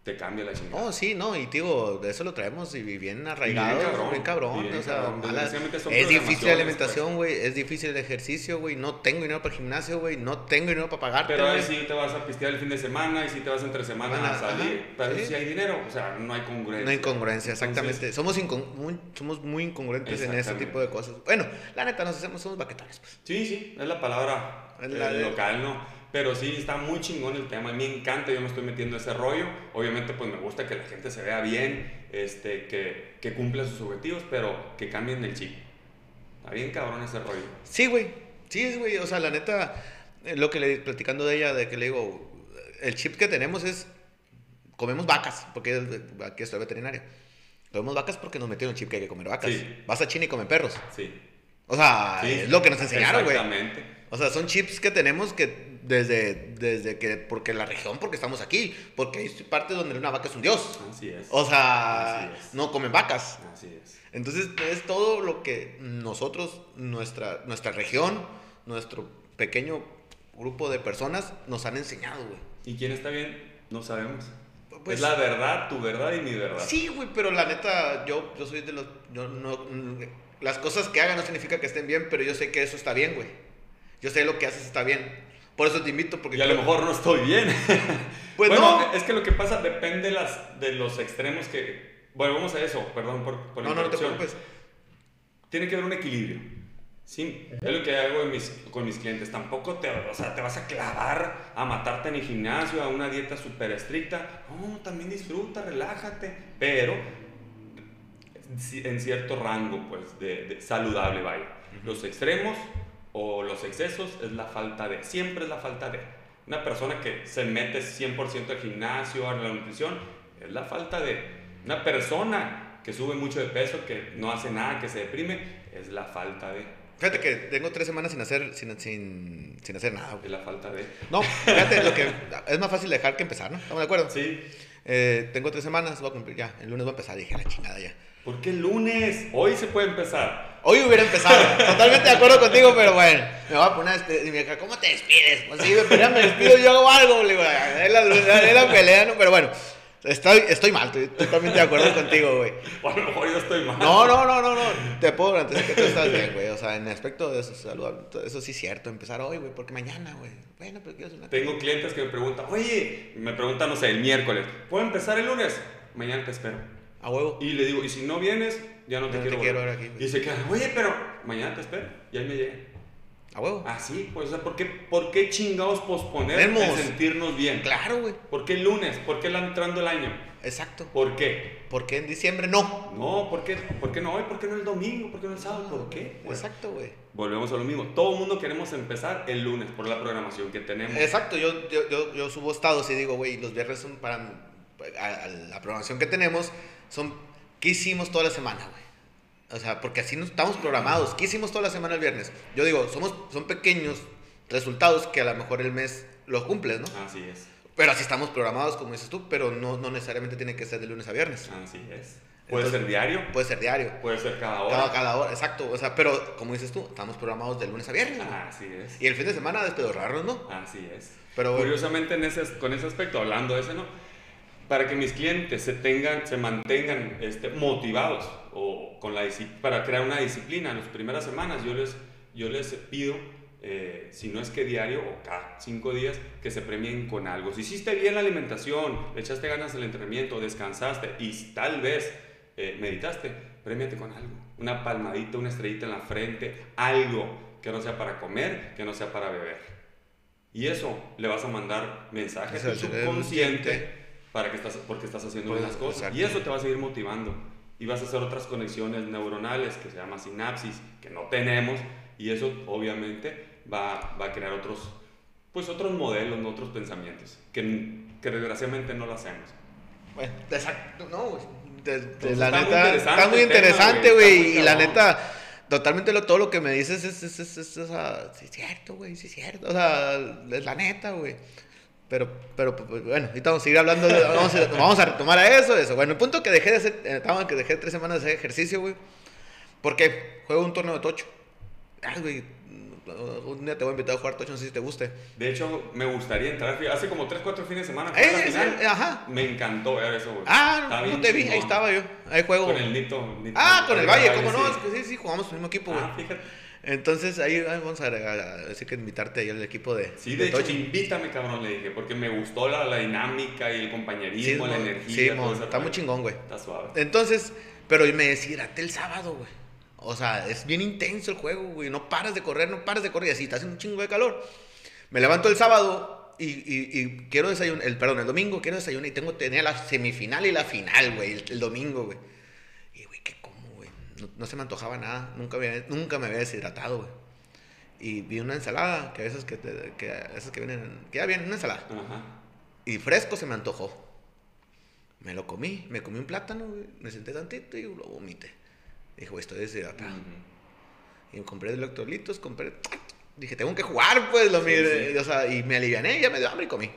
S2: te cambia la chingada.
S1: Oh, sí, no, y digo, de eso lo traemos y bien arraigados,
S2: bien cabrón,
S1: bien cabrón,
S2: y bien
S1: o sea,
S2: cabrón.
S1: mala- es difícil la alimentación, güey, es difícil el ejercicio, güey, no tengo dinero para el gimnasio, güey, no tengo dinero para pagarte,
S2: Pero ahí sí te vas a pistear el fin de semana y sí te vas entre semana a salir.
S1: ajá,
S2: pero
S1: sí.
S2: si hay dinero, o sea, no hay congruencia.
S1: No hay incongruencia,
S2: Entonces,
S1: exactamente. somos, incon- muy, somos muy incongruentes en ese tipo de cosas. Bueno, la neta, nos hacemos, somos baquetones, pues.
S2: Sí, sí, es la palabra
S1: la
S2: eh,
S1: de-
S2: local, ¿no? Pero sí, está muy chingón el tema. A mí me encanta, yo me estoy metiendo ese rollo. Obviamente, pues me gusta que la gente se vea bien, este, que, que cumpla sus objetivos, pero que cambien el chip. Está bien cabrón ese rollo.
S1: Sí, güey. Sí, güey. O sea, la neta, eh, lo que le platicando de ella, de que le digo, el chip que tenemos es, comemos vacas, porque aquí estoy veterinario. Comemos vacas porque nos metieron el chip que hay que comer vacas.
S2: Sí.
S1: Vas a China y comen perros.
S2: Sí.
S1: O sea,
S2: Sí,
S1: es lo que nos enseñaron, güey.
S2: Exactamente.
S1: O sea, son chips que tenemos que desde, desde que, porque la región, porque estamos aquí, porque hay partes donde una vaca es un dios.
S2: Así es.
S1: O sea,
S2: Así es.
S1: no comen vacas.
S2: Así es.
S1: Entonces es todo lo que nosotros, nuestra, nuestra región, nuestro pequeño grupo de personas nos han enseñado, güey.
S2: ¿Y quién está bien? No sabemos.
S1: Pues-
S2: es la verdad, tu verdad y mi verdad.
S1: Sí, güey, pero la neta, yo, yo soy de los... yo no- las cosas que hagan no significa que estén bien, pero yo sé que eso está bien, güey. Yo sé lo que haces está bien. Por eso te invito, porque...
S2: Y a lo mejor no estoy bien.
S1: Pues
S2: bueno,
S1: no.
S2: es que lo que pasa depende las, de los extremos que... Bueno, vamos a eso, perdón por, por la
S1: No, no, no te preocupes.
S2: Tiene que haber un equilibrio. Sí, es lo que hago en mis- con mis clientes. Tampoco te, o sea, te vas a clavar a matarte en el gimnasio, a una dieta súper estricta. No, también disfruta, relájate. Pero en cierto rango, pues, de, de saludable, vaya. Los extremos o los excesos es la falta de, siempre es la falta de. Una persona que se mete 100% al gimnasio, a la nutrición, es la falta de. Una persona que sube mucho de peso, que no hace nada, que se deprime, es la falta de.
S1: Fíjate que tengo tres semanas sin hacer, sin, sin, sin hacer nada.
S2: Es la falta de.
S1: No, fíjate, lo que es más fácil dejar que empezar, ¿no? ¿Estamos de acuerdo?
S2: Sí.
S1: Eh, tengo tres semanas, voy a cumplir ya. El lunes voy a empezar, dije, la chingada ya.
S2: ¿Por qué el lunes? Hoy se puede empezar.
S1: Hoy hubiera empezado. Totalmente de acuerdo contigo, pero bueno. Me voy a poner este. Y me dijo, ¿cómo te despides? Pues sí, pero ya me despido, yo hago algo. Le digo, es la, es la pelea, ¿no? Pero bueno. Estoy, estoy mal, estoy totalmente de acuerdo contigo, güey.
S2: O a lo mejor yo estoy mal.
S1: No, no, no, no, no. Te puedo garantizar que tú estás bien, güey. O sea, en el aspecto de eso, salud, eso sí es cierto. Empezar hoy, güey, porque mañana, güey. Bueno, pero quiero hacer una.
S2: Tengo clientes que me preguntan, oye, me preguntan, no sé, el miércoles, ¿puedo empezar el lunes? Mañana te espero.
S1: A huevo.
S2: Y le digo, y si no vienes, ya no te
S1: no
S2: quiero
S1: te quiero
S2: ver
S1: aquí, güey.
S2: Y se queda, oye, pero mañana te espero. Y ahí me llega.
S1: A huevo.
S2: Ah, sí, pues, o sea, ¿por qué, por qué chingados posponer el sentirnos bien?
S1: Claro, güey.
S2: ¿Por qué el lunes? ¿Por qué la- entrando el año?
S1: Exacto.
S2: ¿Por qué?
S1: Porque en diciembre no.
S2: No, ¿por qué, ¿por qué no hoy? ¿Por qué no el domingo? ¿Por qué no el sábado? ¿Por qué?
S1: Exacto, güey.
S2: volvemos a lo mismo. Todo el mundo queremos empezar el lunes por la programación que tenemos.
S1: Exacto, yo, yo, yo, yo subo estados y digo, güey, los viernes son para a- a la programación que tenemos, son ¿qué hicimos toda la semana, güey? O sea, porque así no estamos programados. ¿Qué hicimos toda la semana el viernes? Yo digo, somos, son pequeños resultados que a lo mejor el mes los cumples, ¿no?
S2: Así es.
S1: Pero así estamos programados, como dices tú, pero no, no necesariamente tiene que ser de lunes a viernes.
S2: Así es. Puede
S1: Entonces-
S2: ser diario,
S1: Puede ser diario.
S2: puede ser cada hora.
S1: Cada, cada hora, exacto. O sea, pero como dices tú, estamos programados de lunes a viernes. güey.
S2: Así es.
S1: Y el fin de semana despedorrarnos, ¿no?
S2: Así es.
S1: Pero-
S2: Curiosamente, en ese, con ese aspecto, hablando de ese, ¿no? Para que mis clientes se, tengan, se mantengan este, motivados o con la, para crear una disciplina en las primeras semanas, yo les, yo les pido, eh, si no es que diario o cada cinco días, que se premien con algo. Si hiciste bien la alimentación, le echaste ganas al entrenamiento, descansaste y tal vez eh, meditaste, premiate con algo. Una palmadita, una estrellita en la frente, algo que no sea para comer, que no sea para beber. Y eso le vas a mandar mensajes al subconsciente para que estás, porque estás haciendo
S1: Pues,
S2: las cosas.
S1: exacto.
S2: Y eso te va a seguir motivando. Y vas a hacer otras conexiones neuronales que se llama sinapsis, que no tenemos. Y eso obviamente va, va a crear otros, pues otros modelos, otros pensamientos, que, que desgraciadamente no lo hacemos.
S1: Bueno, exacto, no, güey. De- de
S2: Entonces,
S1: la
S2: está muy
S1: neta,
S2: interesante
S1: está muy interesante,
S2: güey, muy
S1: Y la neta, totalmente lo, todo lo que me dices es, es, es, es, es, sí es cierto, güey, sí es cierto. O sea, es la neta, güey. Pero, pero, pues, bueno, ahorita vamos a seguir hablando, de- vamos, a, vamos a retomar a eso, eso. Bueno, el punto que dejé de hacer, eh, estaba que dejé tres semanas de hacer ejercicio, güey. ¿Por qué? Juego un torneo de tocho. Ay, güey, un día te voy a invitar a jugar tocho, no sé si te guste.
S2: De hecho, me gustaría entrar. Hace como 3, 4 fines de semana.
S1: Eh,
S2: final.
S1: eh, ajá.
S2: Me encantó ver eso, güey.
S1: Ah, no
S2: bien
S1: te vi, ahí estaba yo. Ahí juego.
S2: Con el Nito. Nito
S1: Ah, con el Valle,
S2: Valle,
S1: ¿cómo no?
S2: sí.
S1: Es que sí, sí, jugamos el mismo equipo, güey.
S2: Ah, fíjate.
S1: Entonces ahí vamos a agregar, a decir que invitarte ahí al equipo de.
S2: Sí, de hecho,
S1: Tochi.
S2: invítame, cabrón, le dije, porque me gustó la, la dinámica y el
S1: Sí,
S2: compañerismo, la energía.
S1: sí, está muy chingón, güey.
S2: Está suave.
S1: Entonces, pero me deshidраté el sábado, güey. O sea, es bien intenso el juego, güey. No paras de correr, no paras de correr. Y así está haciendo un chingo de calor. Me levanto el sábado y, y- y quiero desayunar. El, perdón, el domingo quiero desayunar y tengo tenía la semifinal y la final, güey. El, el domingo, güey. Y, güey, ¿qué como, güey? No, no se me antojaba nada. Nunca, había- nunca me había deshidratado, güey. Y vi una ensalada, que a veces que, te- que, a veces que vienen, que ya viene una ensalada.
S2: Ajá.
S1: Y fresco se me antojó. Me lo comí, me comí un plátano, güey, me senté tantito y lo vomité. Dije, güey, estoy deshidratado.
S2: Ujú.
S1: Y compré electrolitos, compré... Dije, tengo que jugar, pues, lo
S2: Sí, sí.
S1: o sea, y me aliviané, ya me dio hambre y comí.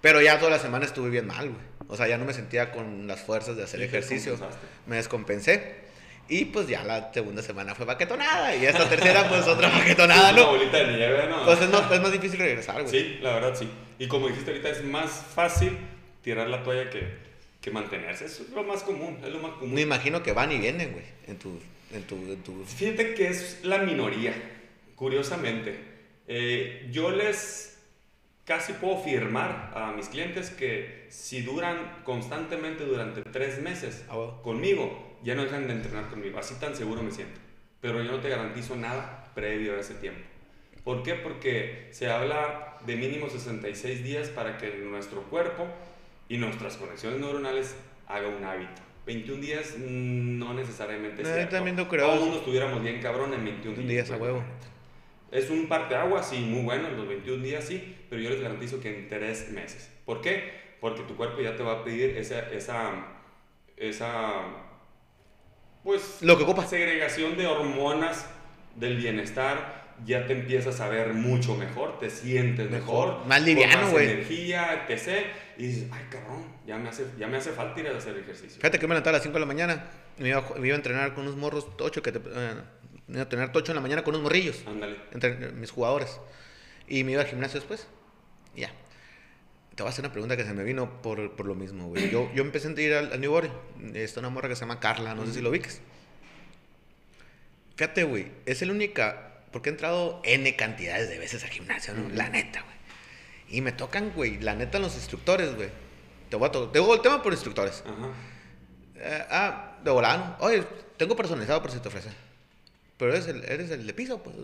S1: Pero ya toda la semana estuve bien mal, güey. O sea, ya no me sentía con las fuerzas de hacer ejercicio. Me descompensé. Y pues ya la segunda semana fue paquetonada. Y esta tercera, pues otra paquetonada,
S2: Una
S1: ¿no?
S2: bolita de nieve, ¿no?
S1: Pues es más, es más difícil regresar, güey.
S2: Sí, la verdad sí. Y como dijiste ahorita, es más fácil tirar la toalla que, que mantenerse. Eso es lo más común, es lo más común.
S1: Me imagino que van y vienen, güey, en tu, en tu, en tu...
S2: Fíjate que es la minoría, curiosamente. Eh, yo les casi puedo firmar a mis clientes que si duran constantemente durante tres meses
S1: Ah,
S2: conmigo, ya no dejan de entrenar conmigo. Así tan seguro me siento. Pero yo no te garantizo nada previo a ese tiempo. ¿Por qué? Porque se habla de mínimo 66 días para que nuestro cuerpo y nuestras conexiones neuronales haga un hábito. 21 días mm, no necesariamente
S1: No,
S2: cierto.
S1: también lo creo.
S2: No estuviéramos bien cabrón en 21
S1: Un
S2: días.
S1: día a huevo.
S2: Es un parteaguas, sí, muy bueno, en los 21 días sí, pero yo les garantizo que en 3 meses. ¿Por qué? Porque tu cuerpo ya te va a pedir esa, esa, esa pues,
S1: Lo que ocupa.
S2: segregación de hormonas del bienestar, ya te empiezas a ver mucho mejor, te sientes mejor,
S1: Mejor, más liviano,
S2: más
S1: güey.
S2: energía, etc. Y dices, ay cabrón, ya me hace, ya me hace falta ir a hacer ejercicio.
S1: Fíjate que me levantaba a las 5 de la mañana y me iba, me iba a entrenar con unos morros tocho, que te, eh, me iba a tener tocho en la mañana con unos morrillos,
S2: Ándale.
S1: entre mis jugadores. Y me iba al gimnasio después. Y ya. Te voy a hacer una pregunta que se me vino por, por lo mismo, güey. Yo, yo empecé a ir al, al New Body. Está una morra que se llama Carla, no sé si lo ubiques. Fíjate, güey, es el única. Porque he entrado N cantidades de veces al gimnasio, ¿no? La neta, güey. Y me tocan, güey, la neta, los instructores, güey. Te voy a to- Tengo el tema por instructores.
S2: Ajá.
S1: Eh, ah, de volano. Oye, tengo personalizado por si te ofrece. Pero eres el, eres el de piso, pues.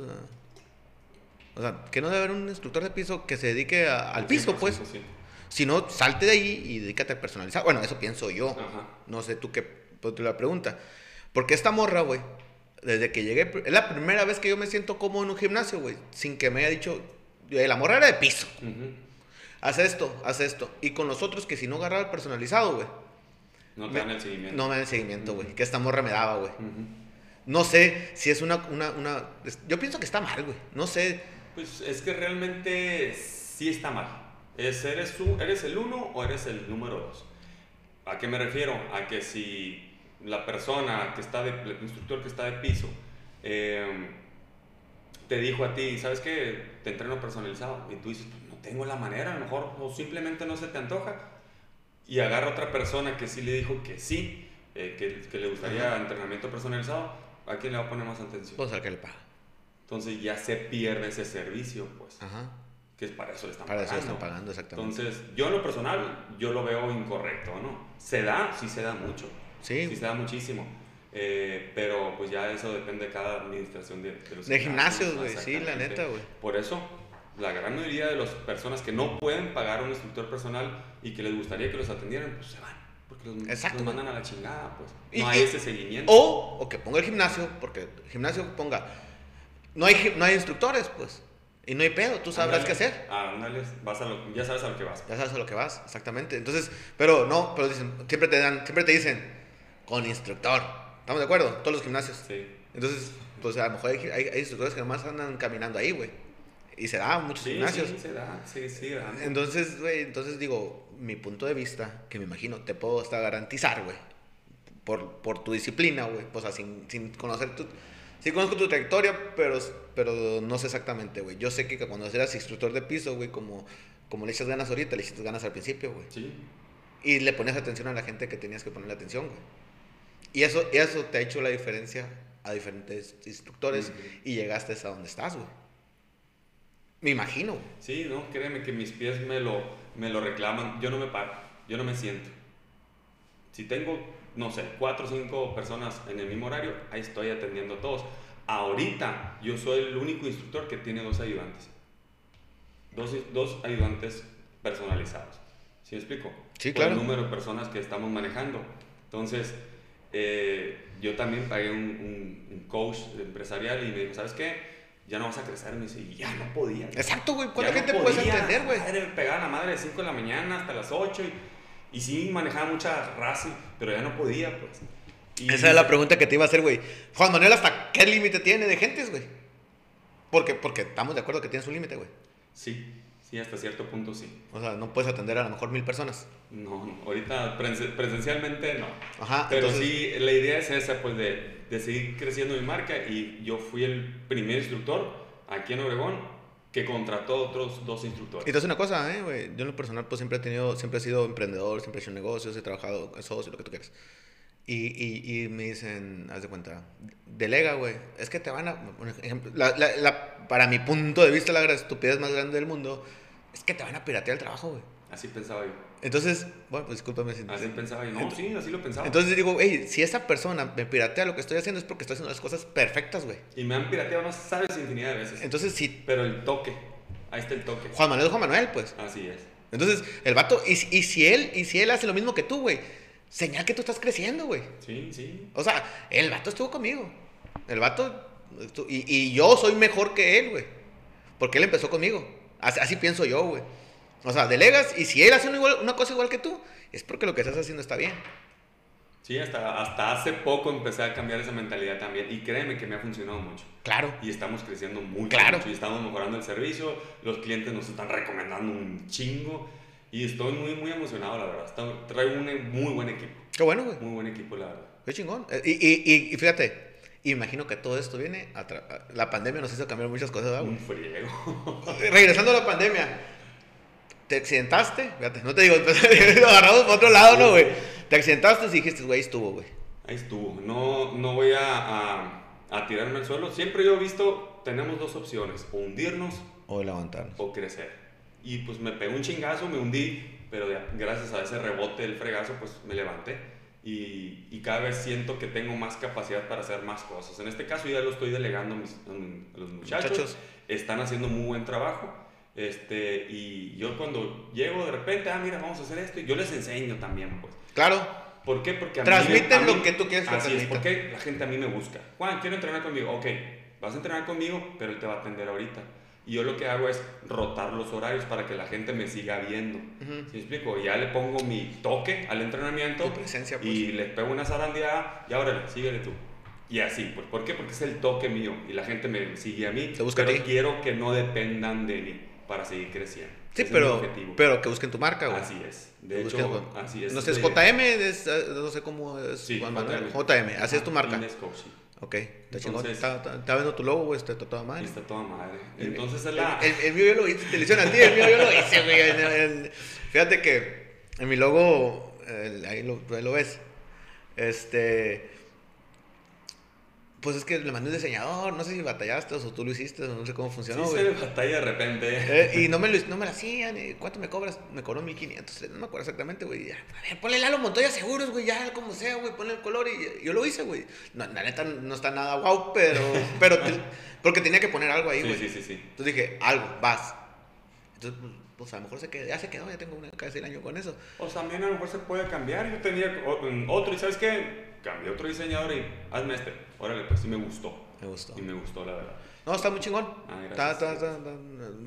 S1: o sea. Que no debe haber un instructor de piso que se dedique a- al piso,
S2: 100%,
S1: pues.
S2: sí.
S1: Si no, salte de ahí y dedícate a personalizar. Bueno, eso pienso yo.
S2: Ajá.
S1: No sé tú qué, pues, tú la pregunta. Porque esta morra, güey, desde que llegué, es la primera vez que yo me siento cómodo en un gimnasio, güey, sin que me haya dicho, "Eh, la morra era de piso.
S2: Ujú.
S1: Haz esto, haz esto. Y con los otros que si no agarraba el personalizado, güey,
S2: No te
S1: me-
S2: dan el seguimiento.
S1: no me dan el seguimiento, güey. Que esta morra me daba, güey. No sé si es una, una, una... Yo pienso que está mal, güey. No sé.
S2: Pues es que realmente sí está mal. Es, ¿eres, tú- ¿Eres el uno o eres el número dos? ¿A qué me refiero? A que si la persona que está de, el instructor que está de piso, eh, te dijo a ti, ¿sabes qué? Te entreno personalizado. Y tú dices, "Pues, no tengo la manera, a lo mejor o simplemente no se te antoja. Y agarra otra persona que sí le dijo que sí, eh, que, que le gustaría entrenamiento personalizado. ¿A quién le va a poner más atención?
S1: Pues al que le paga.
S2: Entonces ya se pierde ese servicio, pues.
S1: Ajá.
S2: Que es para eso le están
S1: Para eso
S2: pagando.
S1: están pagando, exactamente.
S2: Entonces, yo en lo personal, yo lo veo incorrecto, ¿no? Se da, sí se da mucho.
S1: Sí.
S2: Sí se da muchísimo. Eh, pero pues ya eso depende de cada administración de, de los
S1: De gimnasios, güey. Sí, la neta, güey.
S2: Por eso, la gran mayoría de las personas que no pueden pagar un instructor personal y que les gustaría que los atendieran, pues se van. Porque los,
S1: Exacto,
S2: los mandan a la chingada, pues.
S1: Y-
S2: no hay
S1: y-
S2: ese seguimiento.
S1: O, o que ponga el gimnasio, porque el gimnasio ponga. No hay, no hay instructores, pues. Y no hay pedo, tú sabrás
S2: Ándale.
S1: qué hacer.
S2: Ah, ándale, vas a lo- ya sabes a lo que vas.
S1: Ya sabes a lo que vas, exactamente. Entonces, pero no, pero dicen, siempre te dan, siempre te dicen, con instructor. ¿Estamos de acuerdo? Todos los gimnasios.
S2: Sí.
S1: Entonces, pues a lo mejor hay, hay, hay instructores que nomás andan caminando ahí, güey. Y se da muchos
S2: Sí,
S1: gimnasios.
S2: sí, se da, sí, sí.
S1: Entonces, güey, entonces digo, mi punto de vista, que me imagino, te puedo hasta garantizar, güey, por, por tu disciplina, güey, pues así, sin, sin conocer tu... Sí conozco tu trayectoria, pero, pero no sé exactamente, güey. Yo sé que cuando eras instructor de piso, güey, como, como le echas ganas ahorita, le echas ganas al principio, güey.
S2: Sí.
S1: Y le pones atención a la gente que tenías que ponerle atención, güey. Y eso, eso te ha hecho la diferencia a diferentes instructores y llegaste hasta donde estás, güey. Me imagino, güey.
S2: Sí, no, créeme que mis pies me lo, me lo reclaman. Yo no me paro, yo no me siento. Si tengo, no sé, cuatro o cinco personas en el mismo horario, ahí estoy atendiendo a todos. Ahorita yo soy el único instructor que tiene dos ayudantes. Dos, dos ayudantes personalizados. ¿Sí me explico?
S1: Sí,
S2: Por
S1: claro.
S2: el número de personas que estamos manejando. Entonces, eh, yo también pagué un, un- un coach empresarial y me dijo, ¿sabes qué? Ya no vas a crecer. Me dice, ya no podía.
S1: Exacto, güey. ¿Cuánta
S2: no
S1: gente puedes
S2: podía,
S1: entender, güey?
S2: me pegaba la madre de 5 de la mañana hasta las 8 y, y sí manejaba mucha raza, pero ya no podía, pues. Y-
S1: Esa es la pregunta que te iba a hacer, güey. Juan Manuel, ¿hasta qué límite tiene de gentes, güey? Porque, porque estamos de acuerdo que tienes un límite, güey.
S2: Sí, sí, hasta cierto punto sí.
S1: O sea, no puedes atender a lo mejor mil personas.
S2: No, no, ahorita presen- presencialmente no.
S1: Ajá.
S2: Pero
S1: entonces-
S2: sí, la idea es esa, pues, de, de seguir creciendo mi marca y yo fui el primer instructor aquí en Obregón que contrató otros dos instructores.
S1: Y te hace una cosa, eh, güey. Yo en lo personal, pues siempre he tenido, siempre he sido emprendedor, siempre he hecho negocios, he trabajado socio, lo que tú quieras. Y, y, y me dicen, haz de cuenta, delega, güey. Es que te van a. Por ejemplo, la, la, la- para mi punto de vista, la estupidez más grande del mundo es que te van a piratear el trabajo, güey.
S2: Así pensaba yo.
S1: Entonces, bueno, pues discúlpame si.
S2: Así pensaba yo. No, sí, así lo pensaba.
S1: Entonces digo, hey, si esa persona me piratea lo que estoy haciendo es porque estoy haciendo las cosas perfectas, güey.
S2: y me han pirateado, no sabes, infinidad de veces.
S1: Entonces, si
S2: Pero el toque, ahí está el toque.
S1: Juan Manuel es Juan Manuel, pues.
S2: Así es.
S1: Entonces, el vato, y, y si él, y si él hace lo mismo que tú, güey, señal que tú estás creciendo, güey.
S2: Sí, sí.
S1: O sea, el vato estuvo conmigo. El vato, y, y yo soy mejor que él, güey. Porque él empezó conmigo. Así, así pienso yo, güey. O sea, delegas, y si él hace una, igual- una cosa igual que tú, es porque lo que estás haciendo está bien.
S2: Sí, hasta, hasta hace poco empecé a cambiar esa mentalidad también. Y créeme que me ha funcionado mucho.
S1: Claro.
S2: Y estamos creciendo mucho.
S1: Claro.
S2: mucho, y estamos mejorando el servicio. Los clientes nos están recomendando un chingo. Y estoy muy, muy emocionado, la verdad. Está- traigo un muy buen equipo.
S1: Qué bueno, güey.
S2: Muy buen equipo, la verdad.
S1: Qué chingón. Eh, Y, y, y, fíjate, imagino que todo esto viene a La pandemia nos hizo cambiar muchas cosas.
S2: Un friego.
S1: Regresando a la pandemia. Te accidentaste, fíjate, no te digo, lo agarramos por otro lado, ¿no, güey? Te accidentaste y dijiste, güey, estuvo, güey.
S2: Ahí estuvo. No, no voy a, a, a tirarme al suelo. Siempre yo he visto, tenemos dos opciones, o hundirnos
S1: O levantarnos.
S2: o crecer. Y pues me pegó un chingazo, me hundí, pero ya, gracias a ese rebote del fregazo, pues me levanté. Y, y cada vez siento que tengo más capacidad para hacer más cosas. En este caso ya lo estoy delegando a, mis- a los muchachos.
S1: Muchachos.
S2: Están haciendo muy buen trabajo. Este, y yo cuando llego de repente, ah, mira, vamos a hacer esto, y yo les enseño también, pues.
S1: Claro,
S2: ¿Por qué? Porque a mí
S1: Transmiten
S2: a mí-
S1: lo que tú quieres que
S2: Así es, porque la gente a mí me busca. Juan, quiero entrenar conmigo. Ok, vas a entrenar conmigo, pero él te va a atender ahorita. Y yo lo que hago es rotar los horarios para que la gente me siga viendo.
S1: Ujú.
S2: ¿Sí me explico? Ya le pongo mi toque al entrenamiento
S1: Tu presencia, pues.
S2: y les pego una zarandeada y ahora síguele tú. Y así, pues, ¿por qué? Porque es el toque mío y la gente me sigue a mí.
S1: Te busca a
S2: pero
S1: ti.
S2: quiero que no dependan de mí para seguir creciendo.
S1: sí,
S2: Ese
S1: pero, pero que busquen tu marca, güey.
S2: Así es. De
S1: Que
S2: hecho,
S1: busquen
S2: así es.
S1: No sé, es JM, es, eh, no sé cómo es
S2: Sí,
S1: Juan.
S2: JM.
S1: JM, así es tu marca. Ok, está chingón. Está, viendo tu logo, güey, está toda madre.
S2: está toda madre.
S1: El-
S2: Entonces es
S1: el,
S2: la...
S1: el, el mío yo lo hice, te lo hicieron a ti, el mío yo lo hice, güey. el- fíjate que en mi logo, el- ahí, lo, ahí lo ves, este, pues es que le mandé un diseñador, no sé si batallaste o tú lo hiciste, no sé cómo
S2: Sí
S1: funcionó,
S2: se
S1: güey.
S2: batalla de repente.
S1: Eh, y no me, lo, no me lo hacían, eh, ¿cuánto me cobras? Me cobró 1500, no me acuerdo exactamente, güey. A ver, ponle Lalo Montoya seguros, güey, ya, como sea, güey, ponle el color y yo lo hice, güey. No, la neta no está nada guau, pero, pero, te- porque tenía que poner algo ahí,
S2: Sí,
S1: güey.
S2: sí, sí, sí.
S1: Entonces dije, algo, vas. Entonces, pues, pues, a lo mejor se quedó, ya se quedó, ya tengo una, casi el año con eso.
S2: O también a lo mejor se puede cambiar. Yo tenía mm, otro y ¿sabes qué? Cambié otro diseñador y hazme este. Órale, pues sí me gustó.
S1: Me gustó.
S2: Y me gustó, la verdad.
S1: No, está muy chingón.
S2: Ah,
S1: está, está, está, está-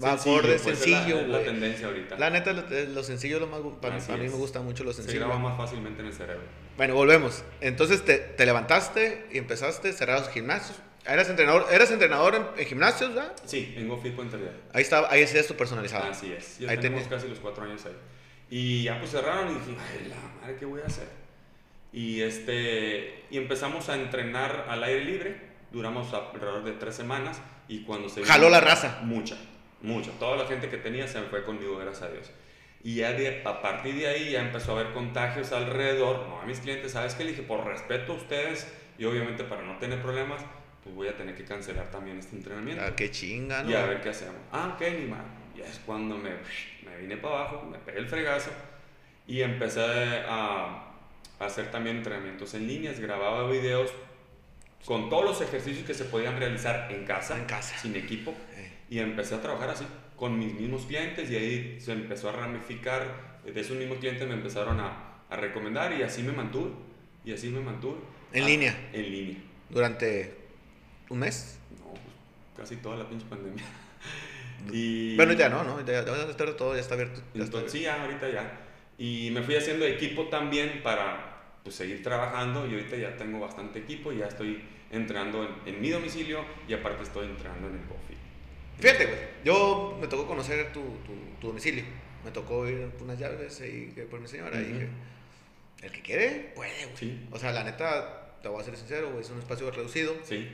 S1: va acorde,
S2: pues, es
S1: sencillo,
S2: la, la tendencia ahorita.
S1: La neta, lo, eh, lo sencillo es lo más... Para, para mí me gusta mucho lo
S2: Se
S1: sencillo.
S2: graba más fácilmente en el cerebro.
S1: Bueno, volvemos. Entonces te, te levantaste y empezaste cerrar los gimnasios. ¿Eras entrenador, eras entrenador en, en gimnasios, verdad?
S2: Sí, en GoFit Puente Real.
S1: Ahí estaba, ahí hacías tu personalizado.
S2: Así es. Ya
S1: Ahí
S2: tenemos casi los cuatro años ahí. Y ya pues cerraron y dije, ay, la madre, ¿qué voy a hacer? Y, este, y empezamos a entrenar al aire libre. Duramos alrededor de tres semanas. Y cuando se...
S1: Jaló la raza.
S2: Mucha, mucha. Toda la gente que tenía se me fue conmigo, gracias a Dios. Y ya de, a partir de ahí ya empezó a haber contagios alrededor. No, a mis clientes, ¿sabes qué? Le dije, por respeto a ustedes y obviamente para no tener problemas, pues voy a tener que cancelar también este entrenamiento.
S1: Ah, qué chinga, ¿no?
S2: Y a ver qué hacemos. Ah, ok, ni mal. Y es cuando me, me vine para abajo, me pegué el fregazo y empecé a hacer también entrenamientos en líneas. Grababa videos con todos los ejercicios que se podían realizar en casa,
S1: En casa.
S2: sin equipo.
S1: Eh.
S2: Y empecé a trabajar así, con mis mismos clientes y ahí se empezó a ramificar. De esos mismos clientes me empezaron a, a recomendar y así me mantuve. Y así me mantuve.
S1: ¿En
S2: Ah,
S1: línea?
S2: En línea.
S1: Durante un mes.
S2: No, pues, casi toda la pinche pandemia. y,
S1: Bueno, ya no, ¿no? Ya, ya todo, ya está abierto. Ya está
S2: Entonces, sí, ya, ahorita ya. Y me fui haciendo equipo también para pues, seguir trabajando y ahorita ya tengo bastante equipo y ya estoy entrenando en, en mi domicilio y aparte estoy entrenando en el coffee.
S1: Fíjate, güey. Yo me tocó conocer tu, tu, tu domicilio. Me tocó ir por unas llaves y por mi señora. Y
S2: Ujú.
S1: dije, el que quiere, puede, güey.
S2: Sí.
S1: O sea, la neta, te voy a ser sincero, güey. Es un espacio reducido.
S2: Sí.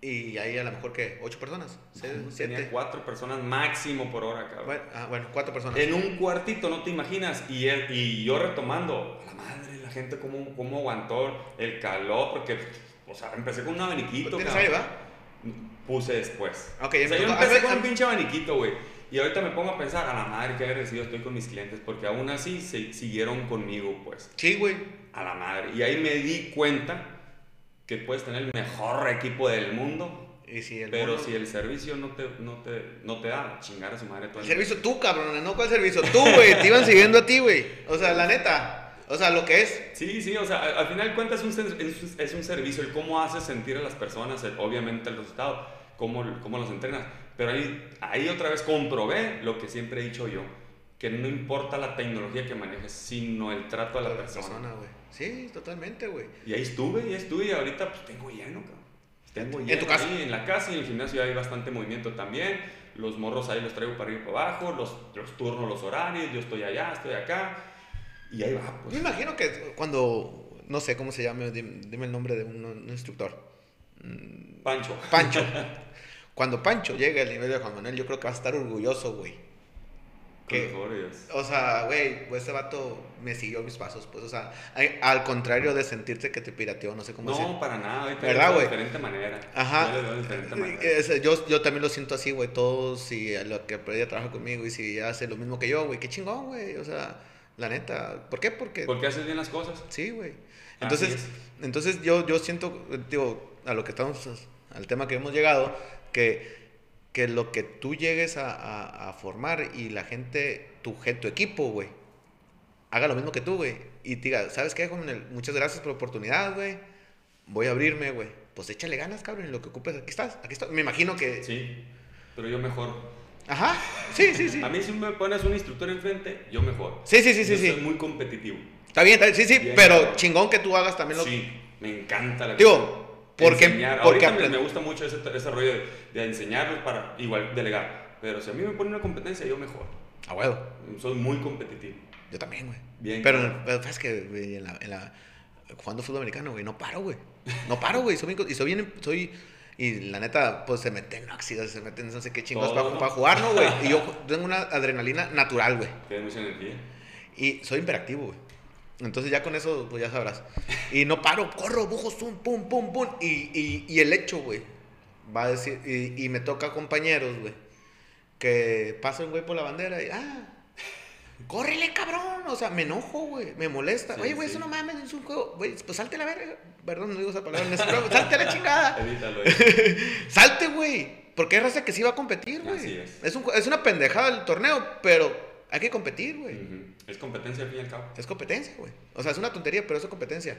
S1: Y hay a lo mejor que ocho personas, seis,
S2: Tenía cuatro personas máximo por hora, cabrón.
S1: Bueno, ah, bueno, cuatro personas.
S2: En un cuartito, no te imaginas. Y, él- y yo retomando, a la madre, gente cómo, cómo aguantó el calor, porque, o sea, empecé con un abaniquito.
S1: ¿Tienes aire, va?
S2: Puse después.
S1: Ok,
S2: o sea, yo empecé
S1: a ver,
S2: con un
S1: a-
S2: pinche abaniquito, güey. Y ahorita me pongo a pensar, a la madre, que agradecido estoy con mis clientes, porque aún así se, siguieron conmigo, pues.
S1: Sí, güey.
S2: A la madre. Y ahí me di cuenta que puedes tener el mejor equipo del mundo,
S1: Y si el
S2: pero si el servicio no te, no te, no te da, chingar a su madre todo
S1: El
S2: el
S1: servicio tú, cabrón, no cuál servicio. Tú, güey, te iban siguiendo a ti, güey. O sea, la neta. O sea, lo que es.
S2: Sí, sí, o sea, al, al final cuentas es un, es, es un servicio, el cómo haces sentir a las personas, el- obviamente el resultado, cómo, cómo los entrenas. Pero ahí, ahí otra vez comprobé lo que siempre he dicho yo, que no importa la tecnología que manejes, sino el trato a la persona.
S1: güey. Sí, totalmente, güey.
S2: Y ahí estuve, y estuve, y ahorita pues tengo lleno, cabrón. Tengo
S1: ¿En
S2: lleno
S1: tu casa?
S2: ahí en la casa y en el gimnasio hay bastante movimiento también. Los morros ahí los traigo para arriba y para abajo, los, los turnos, los horarios, yo estoy allá, estoy acá. Y ahí va,
S1: Me
S2: pues.
S1: imagino que cuando. No sé cómo se llame, dim- dime el nombre de un, un instructor. Mm,
S2: Pancho.
S1: Pancho. Cuando Pancho llegue al nivel de Juan Manuel, yo creo que va a estar orgulloso, güey. Que, o sea, güey, pues, ese vato me siguió mis pasos, pues, o sea, al contrario de sentirte que te pirateó, no sé cómo decir.
S2: No, para nada. Ahorita
S1: ¿Verdad, güey?
S2: de diferente manera.
S1: Ajá.
S2: Yo de diferente manera.
S1: Yo, yo también lo siento así, güey. Todos, si a lo que ella trabaja conmigo y si hace lo mismo que yo, güey, qué chingón, güey. O sea, la neta. ¿Por qué? Porque.
S2: Porque haces bien las cosas.
S1: Sí, güey. Entonces,
S2: es.
S1: entonces yo, yo siento, digo, a lo que estamos, al tema que hemos llegado, que, que lo que tú llegues a, a- a formar y la gente, tu, tu equipo, güey, haga lo mismo que tú, güey. Y te diga, ¿sabes qué, Juan? Muchas gracias por la oportunidad, güey. Voy a abrirme, güey. Pues échale ganas, cabrón, y lo que ocupes, aquí estás, aquí estoy. Me imagino que...
S2: Sí. Pero yo mejor.
S1: Ajá, sí, sí, sí.
S2: A mí si me pones un instructor enfrente, yo mejor.
S1: Sí, sí, sí, sí,
S2: Yo
S1: sí.
S2: soy muy competitivo.
S1: Está bien, está bien, sí, sí,
S2: Bien,
S1: pero chingón que tú hagas también lo...
S2: Sí, me encanta la
S1: Digo, porque,
S2: enseñar.
S1: porque
S2: Ahorita me, gusta mucho ese, ese rollo de, de enseñarlos para igual delegar. Pero si a mí me ponen una competencia, yo mejor.
S1: A huevo.
S2: Soy muy competitivo.
S1: Yo también, güey.
S2: Bien,
S1: Pero, pero es que, güey, en la, en la, jugando fútbol americano, güey, no paro, güey. No paro, güey. Soy, bien soy bien, soy, y la neta, pues se meten accidentes, se meten no sé qué chingados para,
S2: ¿no?
S1: para jugar, ¿no, güey? Y yo tengo una adrenalina natural, güey.
S2: Tienes mucha energía.
S1: Y soy imperactivo, güey. Entonces ya con eso, pues ya sabrás. Y no paro, corro, bujo, zoom, pum, pum, pum. Y, y, y el hecho, güey, va a decir, y, y me toca compañeros, güey, que pasa un güey por la bandera y, ah, córrele, cabrón. O sea, me enojo, güey, me molesta.
S2: Sí,
S1: Oye, güey,
S2: sí.
S1: eso no mames, es un juego. Güey, pues salte a la verga. Perdón, no digo esa palabra programa. Salte a la chingada.
S2: Evítalo. eh.
S1: Salte, güey. Porque hay raza que sí va a competir, güey.
S2: Así es.
S1: Es, un es una pendejada el torneo, pero hay que competir, güey.
S2: Es competencia al fin y al cabo.
S1: Es competencia, güey. O sea, es una tontería, pero es competencia.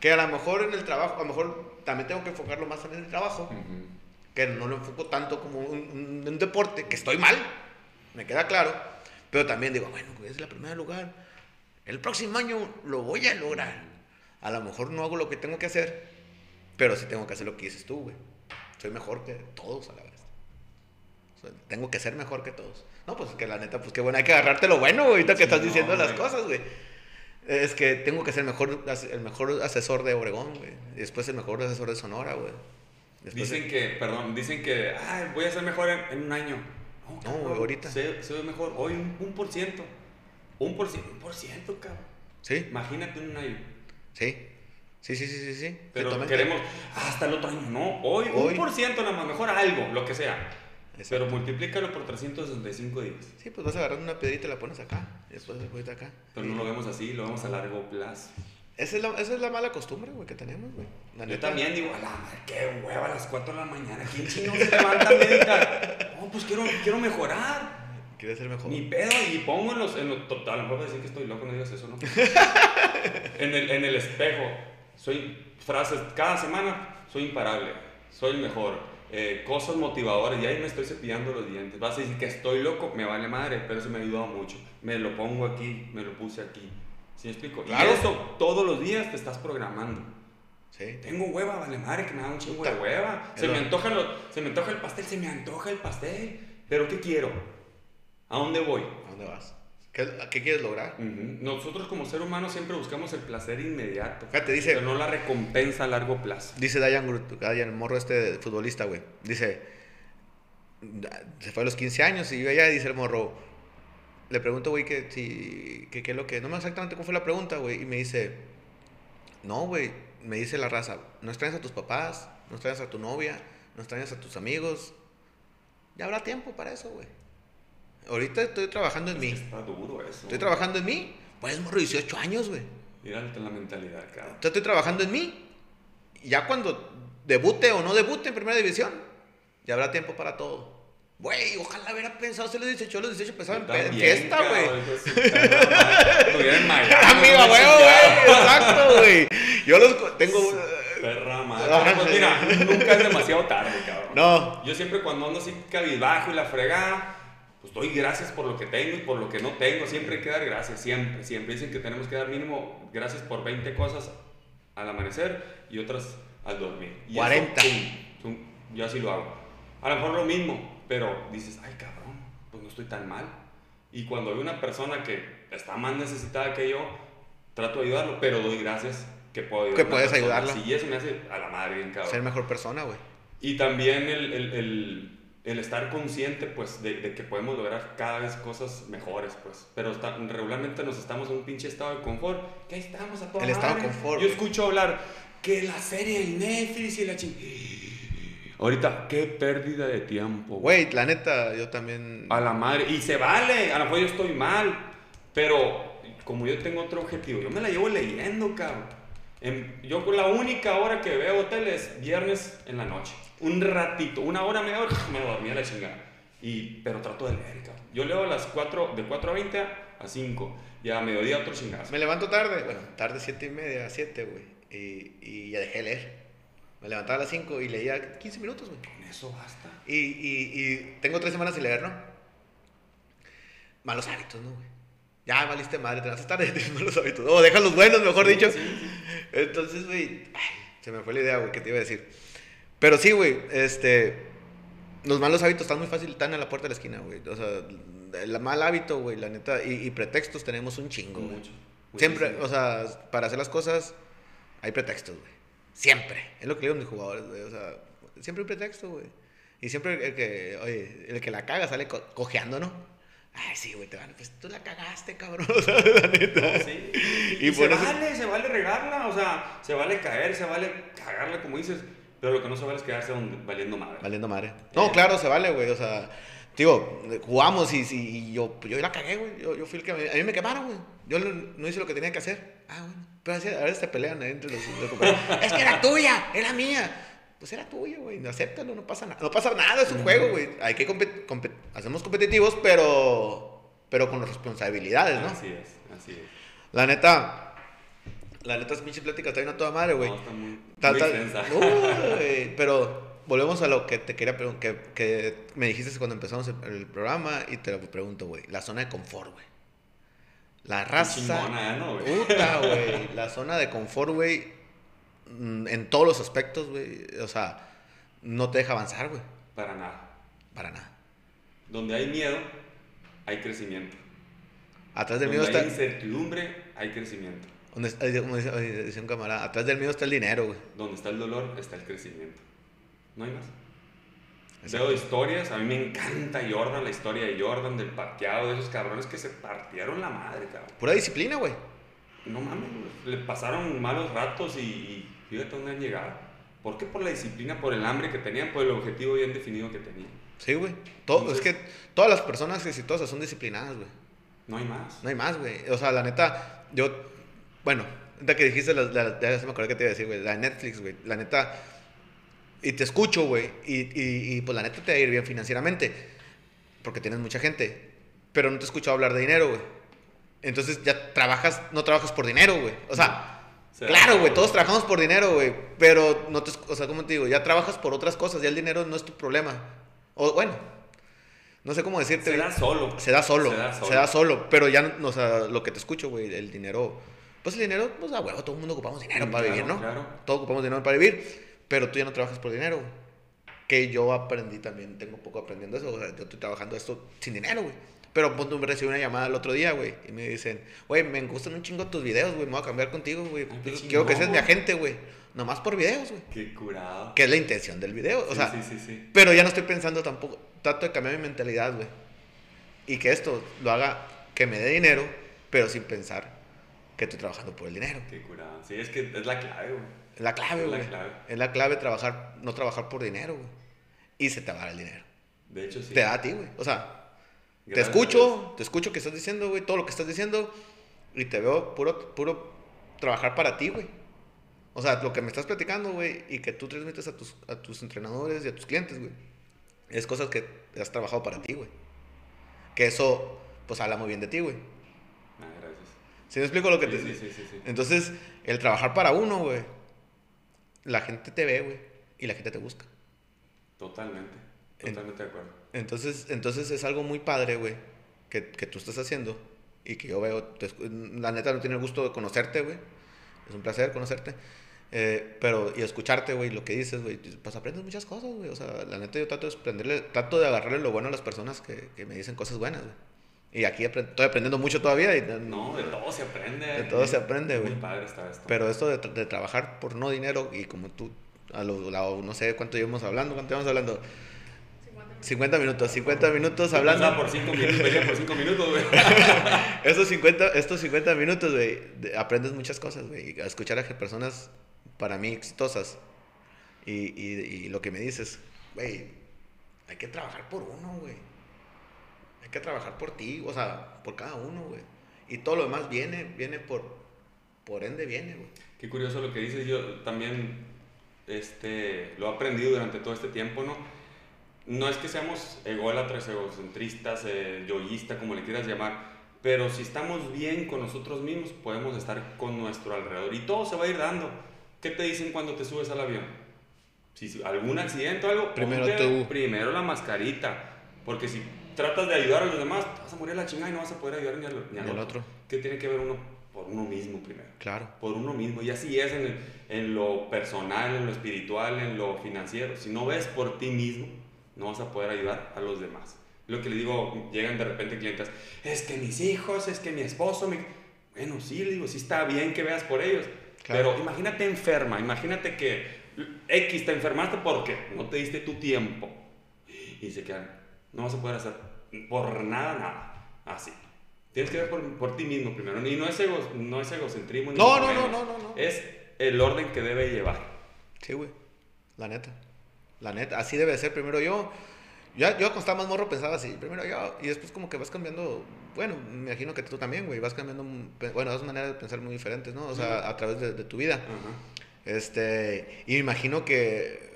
S1: Que a lo mejor en el trabajo, a lo mejor también tengo que enfocarlo más en el trabajo, que no lo enfoco tanto como un, un- un deporte, que estoy mal, me queda claro, pero también digo, bueno, güey, es la primera lugar, el próximo año lo voy a lograr. A lo mejor no hago lo que tengo que hacer, pero sí tengo que hacer lo que dices tú, güey. Soy mejor que todos a la vez. O sea, tengo que ser mejor que todos. No, pues que la neta, pues qué bueno, hay que agarrarte lo bueno, güey, ahorita que estás
S2: no,
S1: diciendo las cosas, güey. Es que tengo que ser mejor, el mejor asesor de Obregón, güey. Y después el mejor asesor de Sonora, güey. Después
S2: Dicen que, perdón, dicen que, ay, voy a ser mejor en, en un año. No, cabrón,
S1: ahorita.
S2: Sé, sé mejor hoy un, un por ciento. Un por ciento, un por ciento, cabrón.
S1: Sí,
S2: Imagínate un año.
S1: sí. Sí, sí, sí, sí, sí.
S2: Pero
S1: Totalmente.
S2: queremos "Ah, hasta el otro año. No, hoy,
S1: Hoy.
S2: un por ciento nada más, mejor algo, lo que sea.
S1: Exacto.
S2: Pero multiplícalo por 365 días.
S1: Sí, pues vas agarrando una piedrita y la pones acá. Y después la pones acá.
S2: Pero no lo vemos así, lo vemos a largo plazo.
S1: Esa es la, esa es la mala costumbre, güey, que tenemos, güey.
S2: Yo
S1: neta.
S2: también digo, a la madre, qué hueva a las 4 de la mañana. ¿Quién chino se levanta a meditar? No, pues quiero, quiero mejorar.
S1: Quieres ser mejor.
S2: Ni pedo, y pongo en los. En los to- a lo mejor decir que estoy loco, no digas eso, ¿no? en, el, en el espejo. Soy. Frases. Cada semana soy imparable. Soy el mejor. eh, cosas motivadoras. Y ahí me estoy cepillando los dientes. Vas a decir que estoy loco, me vale madre, pero eso me ha ayudado mucho. Me lo pongo aquí, me lo puse aquí. ¿Sí me explico?
S1: Claro.
S2: Y eso todos los días te estás programando.
S1: Sí.
S2: Tengo hueva, vale madre, que me da un chingo de hueva. Se me, antoja lo- se me antoja el pastel, se me antoja el pastel. Pero ¿qué quiero? ¿A dónde voy?
S1: ¿A dónde vas? ¿Qué, ¿Qué quieres lograr?
S2: Ujú. Nosotros como ser humano siempre buscamos el placer inmediato.
S1: Fíjate, dice-
S2: Pero no la recompensa a largo plazo.
S1: Dice Dayan, Dayan, el morro este futbolista, güey. Dice, se fue a los 15 años y yo allá dice el morro, le pregunto, güey, que si, que qué es lo que, no me exactamente cómo fue la pregunta, güey, y me dice, no, güey, me dice la raza, no extrañas a tus papás, no extrañas a tu novia, no extrañas a tus amigos, ya habrá tiempo para eso, güey. Ahorita estoy trabajando en
S2: Es
S1: mí,
S2: está duro eso.
S1: estoy trabajando en mí, pues morro, 18 años, güey.
S2: Mira la mentalidad, cabrón.
S1: Yo estoy trabajando en mí. Ya cuando debute o no debute en primera división, ya habrá tiempo para todo. Güey, ojalá hubiera pensado si los 18, los 18 pensaban en pe- en
S2: también,
S1: fiesta, güey.
S2: no
S1: güey, güey. Exacto, güey. Yo los tengo.
S2: Perra madre.
S1: Ah,
S2: Pues mira, nunca es demasiado tarde, cabrón.
S1: No.
S2: Yo siempre cuando ando así cabizbajo y la fregada, pues doy gracias por lo que tengo y por lo que no tengo. Siempre hay que dar gracias, siempre, siempre. Dicen que tenemos que dar mínimo gracias por 20 cosas al amanecer y otras al dormir. Y eso,
S1: 40.
S2: pum, pum, yo así lo hago. A lo mejor lo mismo, pero dices, ay cabrón, pues no estoy tan mal. Y cuando hay una persona que está más necesitada que yo, trato de ayudarlo, pero doy gracias que puedo ayudar.
S1: Que puedes
S2: persona
S1: ayudarla.
S2: así, y eso me hace a la madre bien cabrón.
S1: Ser mejor persona, güey.
S2: Y también el, el, el, el estar consciente, pues, de, de, que podemos lograr cada vez cosas mejores, pues. Pero está, regularmente nos estamos en un pinche estado de confort, que ahí estamos a toda
S1: El estado de confort.
S2: Yo escucho hablar que la serie del Netflix y la ching... Ahorita, qué pérdida de tiempo.
S1: Güey, la neta, yo también...
S2: A la madre. Y se vale, a lo mejor yo estoy mal, pero como yo tengo otro objetivo, yo me la llevo leyendo, cabrón. En, yo la única hora que veo hotel es viernes en la noche un ratito, una hora, media hora, me dormía a la chingada. Y, pero trato de leer, cabrón. Yo leo a las 4, de 4 a 20 a 5. Y a mediodía otro chingazo.
S1: Me levanto tarde, bueno, tarde 7 y media, 7, güey. Y, y, ya dejé de leer. Me levantaba a las 5 y leía 15 minutos, güey.
S2: Con eso basta.
S1: Y, y, y tengo 3 semanas sin leer, ¿no? Malos hábitos, ¿no, güey? Ya valiste madre, te vas a estar tienes malos hábitos. O oh, deja los buenos, mejor dicho. Entonces, güey, se me fue la idea, güey, que te iba a decir. Pero sí, güey, este. Los malos hábitos están muy fácil, están en la puerta de la esquina, güey. O sea, el mal hábito, güey, la neta. Y, pretextos tenemos un chingo, güey. Mucho. Siempre, o sea, para hacer las cosas hay pretextos, güey. Siempre. Es lo que digo a mis jugadores, güey. O sea, siempre hay pretexto, güey. Y siempre el que, oye, el que la caga sale cojeando, ¿no? Ay, sí, güey, te van, pues tú la cagaste, cabrón, o sea, la neta.
S2: Sí. Y, y se vale, se vale regarla, o sea, se vale caer, se vale cagarla, como dices. Pero lo que no se vale es quedarse valiendo madre.
S1: Valiendo madre. No, claro, se vale, güey. O sea, digo, jugamos y, y yo, yo la cagué, güey. Yo, yo, fui el que. A mí me quemaron, güey. Yo no hice lo que tenía que hacer. Ah, bueno. Pero así, a veces se pelean entre los. es que era tuya, era mía. Pues era tuya, güey. Acéptalo, no pasa nada. No pasa nada, es un juego, güey. Hay que hacemos competitivos, pero. Pero con responsabilidades, ¿no?
S2: Así es, así es.
S1: La neta la neta, es pinche plática está bien a toda madre, güey.
S2: No, está muy, muy
S1: pero volvemos a lo que te quería preguntar, que, que, me dijiste cuando empezamos el, programa y te lo pregunto, güey. La zona de confort, güey. La raza.
S2: Chingona, ¿no, güey?
S1: Puta, güey. La zona de confort, güey. Mm, en todos los aspectos, güey. O sea, no te deja avanzar, güey.
S2: Para nada.
S1: Para nada.
S2: Donde hay miedo, hay crecimiento.
S1: Atrás del
S2: miedo
S1: está.
S2: Donde hay incertidumbre, hay crecimiento.
S1: Donde, como dice, un camarada, atrás del miedo está el dinero, güey.
S2: Donde está el dolor está el crecimiento. No hay más. Veo historias, a mí me encanta Jordan, la historia de Jordan, del parqueado, de esos cabrones que se partieron la madre, cabrón.
S1: Pura disciplina, güey.
S2: No mames, le pasaron malos ratos y, fíjate dónde han llegado. ¿Por qué? Por la disciplina, por el hambre que tenían, por el objetivo bien definido que tenían.
S1: Sí, güey. Todo, es que todas las personas exitosas son disciplinadas, güey.
S2: No hay más.
S1: No hay más, güey. O sea, la neta, yo bueno, ahorita que dijiste, la, ya se me acuerdo que te iba a decir, güey, la Netflix, güey, la neta, y te escucho, güey, y, y, y, pues la neta te va a ir bien financieramente, porque tienes mucha gente, pero no te he escuchado hablar de dinero, güey. Entonces ya trabajas, no trabajas por dinero, güey. O sea, claro, güey, todos trabajamos por dinero, güey, pero no te, o sea, ¿cómo te digo? Ya trabajas por otras cosas, ya el dinero no es tu problema. O bueno, no sé cómo decirte.
S2: Se da solo.
S1: Se da solo. Se da solo. Se da solo pero ya, o sea, lo que te escucho, güey, el dinero pues el dinero, pues a huevo, todo el mundo ocupamos dinero para vivir, ¿no?
S2: Claro.
S1: Todos ocupamos dinero para vivir, pero tú ya no trabajas por dinero. Que yo aprendí también, tengo poco aprendiendo eso. O sea, yo estoy trabajando esto sin dinero, güey. Pero punto, me recibí una llamada el otro día, güey. Y me dicen, güey, me gustan un chingo tus videos, güey. Me voy a cambiar contigo, güey. Quiero que seas mi agente, güey. Nomás por videos, güey.
S2: Qué curado.
S1: Que es la intención del video. O sea,
S2: sí, sí, sí.
S1: Pero ya no estoy pensando tampoco. Trato de cambiar mi mentalidad, güey. Y que esto lo haga que me dé dinero, pero sin pensar que estoy trabajando por el dinero.
S2: Qué curado. Sí, es que es la clave, güey.
S1: Es la clave, güey. Es la clave. Es la clave trabajar, no trabajar por dinero, güey. Y se te va el dinero.
S2: De hecho, sí.
S1: Te da a ti, güey. O sea, te escucho, te escucho que estás diciendo, güey, todo lo que estás diciendo. Y te veo puro, puro trabajar para ti, güey. O sea, lo que me estás platicando, güey, y que tú transmites a tus, a tus entrenadores y a tus clientes, güey. Es cosas que has trabajado para ti, güey. Que eso, pues habla muy bien de ti, güey. ¿Sí me explico lo que
S2: te
S1: sí,
S2: sí, sí, sí,
S1: Entonces, el trabajar para uno, güey, la gente te ve, güey, y la gente te busca.
S2: Totalmente, totalmente de acuerdo.
S1: Entonces, entonces es algo muy padre, güey, que, que, tú estás haciendo y que yo veo, la neta no tiene el gusto de conocerte, güey. Es un placer conocerte. Eh, pero, y escucharte, güey, lo que dices, güey, pues aprendes muchas cosas, güey. O sea, la neta yo trato de, aprenderle, trato de agarrarle lo bueno a las personas que, que me dicen cosas buenas, güey. Y aquí estoy aprendiendo mucho todavía. Y,
S2: no, de todo se aprende.
S1: De todo se aprende, güey.
S2: Muy padre está esto.
S1: Pero esto de, de, trabajar por no dinero y como tú, a lo, no sé cuánto llevamos hablando, cuánto llevamos hablando. 50 minutos, 50 minutos hablando.
S2: por 5 minutos, por 5 minutos, güey.
S1: estos 50, estos 50 minutos, güey, aprendes muchas cosas, güey. A escuchar a personas, para mí, exitosas. Y, y, y lo que me dices, güey, hay que trabajar por uno, güey. Que trabajar por ti, o sea, por cada uno, güey. Y todo lo demás viene, viene por, por ende viene, güey.
S2: Qué curioso lo que dices, yo también este, lo he aprendido durante todo este tiempo, ¿no? No es que seamos ególatras, egocentristas, eh, yoístas, como le quieras llamar, pero si estamos bien con nosotros mismos, podemos estar con nuestro alrededor y todo se va a ir dando. ¿Qué te dicen cuando te subes al avión? Si algún accidente o algo,
S1: primero tú.
S2: Primero la mascarita, porque si tratas de ayudar a los demás, vas a morir a la chingada y no vas a poder ayudar ni al, ni al otro. ¿Qué tiene que ver uno? Por uno mismo primero.
S1: Claro.
S2: Por uno mismo. Y así es en, en lo personal, en lo espiritual, en lo financiero. Si no ves por ti mismo, no vas a poder ayudar a los demás. Lo que le digo, llegan de repente clientes, es que mis hijos, es que mi esposo, mi... bueno, sí, le digo, sí está bien que veas por ellos, pero imagínate enferma, imagínate que X te enfermaste porque no te diste tu tiempo y se quedan, no vas a poder hacer por nada, nada, así. Tienes que ver por, por ti mismo primero, y no es, ego, no es egocentrismo,
S1: no, no, no, no, no, no,
S2: es el orden que debe llevar.
S1: Sí, güey, la neta. La neta, así debe ser. Primero yo, yo, yo cuando estaba más morro pensaba así, primero yo, y después como que vas cambiando, bueno, me imagino que tú también, güey, vas cambiando, bueno, dos maneras de pensar muy diferentes, ¿no? O sea, a través de, tu vida. Este, y me imagino que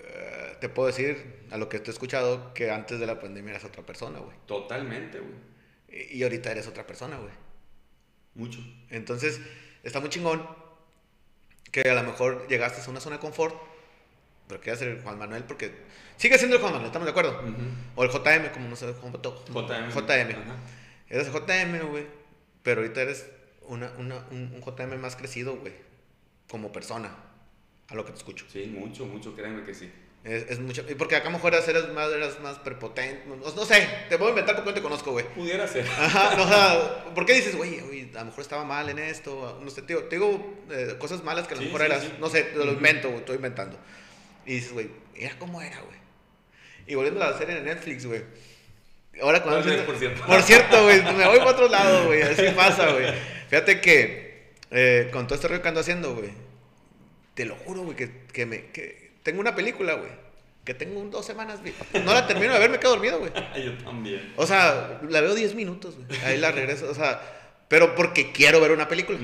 S1: te puedo decir, a lo que te he escuchado, que antes de la pandemia eras otra persona, güey.
S2: Totalmente, güey.
S1: Y, y ahorita eres otra persona, güey.
S2: Mucho.
S1: Entonces, está muy chingón que a lo mejor llegaste a una zona de confort pero quería ser el Juan Manuel porque sigue siendo el Juan Manuel, ¿estamos de acuerdo? O el JM, como no sé, cómo
S2: JM.
S1: JM. Eres el JM, güey. Pero ahorita eres una, una, un, JM más crecido, güey. Como persona. A lo que te escucho.
S2: Sí, mucho, mucho, créeme que sí.
S1: Es, es mucho. Porque acá a lo mejor eres más, eres más prepotente. No, sé, te voy a inventar porque no te conozco, güey.
S2: Pudiera ser.
S1: Ajá, no, o sea, ¿por qué dices, güey, a lo mejor estaba mal en esto? No sé, te digo, eh, cosas malas que a lo mejor eras. No sé, te lo invento, güey, estoy inventando. Y dices, güey, era como era, güey. Y volviendo a la serie de Netflix, güey. Ahora cuando...
S2: por cierto.
S1: Por cierto, güey, me voy para otro lado, güey. Así pasa, güey. Fíjate que eh, con todo este rollo que ando haciendo, güey. Te lo juro, güey, que, que, me... Que tengo una película, güey. Que tengo dos semanas, güey. No la termino de ver, me quedo dormido, güey.
S2: Yo también.
S1: O sea, la veo 10 minutos, güey. Ahí la regreso, o sea... Pero porque quiero ver una película.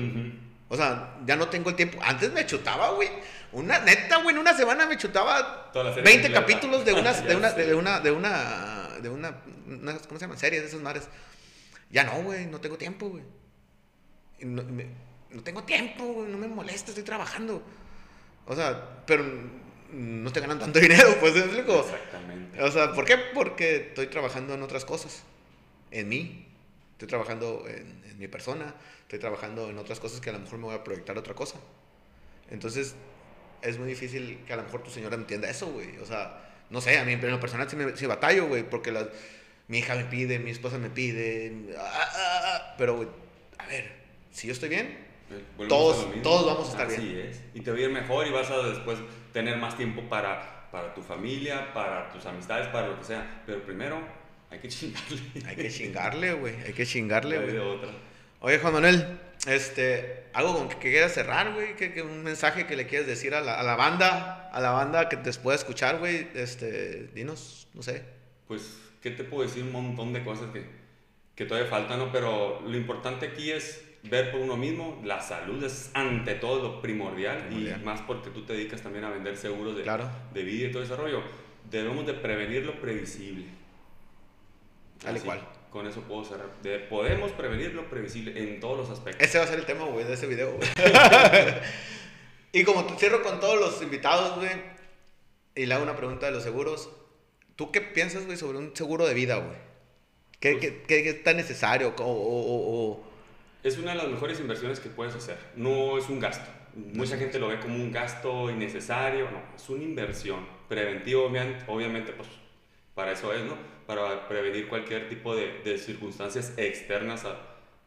S1: O sea, ya no tengo el tiempo. Antes me chutaba, güey. Una neta, güey, en una semana me chutaba 20 capítulos de una, de una, de una, de una, de una, ¿cómo se llama? Series de esas madres. Ya no, güey, no tengo tiempo, güey. No, no, tengo tiempo, güey, no me molesta, estoy trabajando. O sea, pero no te ganan tanto dinero, pues, ¿me explico?
S2: Exactamente.
S1: O sea, ¿por qué? Porque estoy trabajando en otras cosas. En mí. Estoy trabajando en, en mi persona. Estoy trabajando en otras cosas que a lo mejor me voy a proyectar otra cosa. Entonces, es muy difícil que a lo mejor tu señora entienda eso, güey. O sea, no sé, a mí en lo personal sí, me, sí batallo, güey, porque mi hija me pide, mi esposa me pide, ah, ah, ah, pero, güey, a ver, si yo estoy bien, todos, todos vamos a estar
S2: Así
S1: bien.
S2: es. Y te va a ir mejor y vas a después tener más tiempo para, para tu familia, para tus amistades, para lo que sea. Pero primero hay que chingarle.
S1: Hay que chingarle, güey. Hay que chingarle, güey. Oye, Juan Manuel, este, algo con que quieras cerrar, güey, que, un mensaje que le quieras decir a la, a la banda, a la banda que te pueda escuchar, güey, este, dinos, no sé.
S2: Pues, ¿qué te puedo decir? Un montón de cosas que, que todavía faltan, ¿no? Pero lo importante aquí es ver por uno mismo, la salud es ante todo lo primordial, y más porque tú te dedicas también a vender seguros de, de vida y todo ese rollo. Debemos de prevenir lo previsible.
S1: Al igual
S2: con eso puedo cerrar. podemos prevenir lo previsible en todos los aspectos.
S1: Ese va a ser el tema, güey, de ese video, güey. y como cierro con todos los invitados, güey, y le hago una pregunta de los seguros. ¿Tú qué piensas, güey, sobre un seguro de vida, güey? ¿Qué, pues qué, qué, está necesario? O,
S2: Es una de las mejores inversiones que puedes hacer. No es un gasto. Mucha gente lo ve como un gasto innecesario. No, es una inversión. preventiva, obviamente, pues para eso es, ¿no? para prevenir cualquier tipo de, de circunstancias externas a,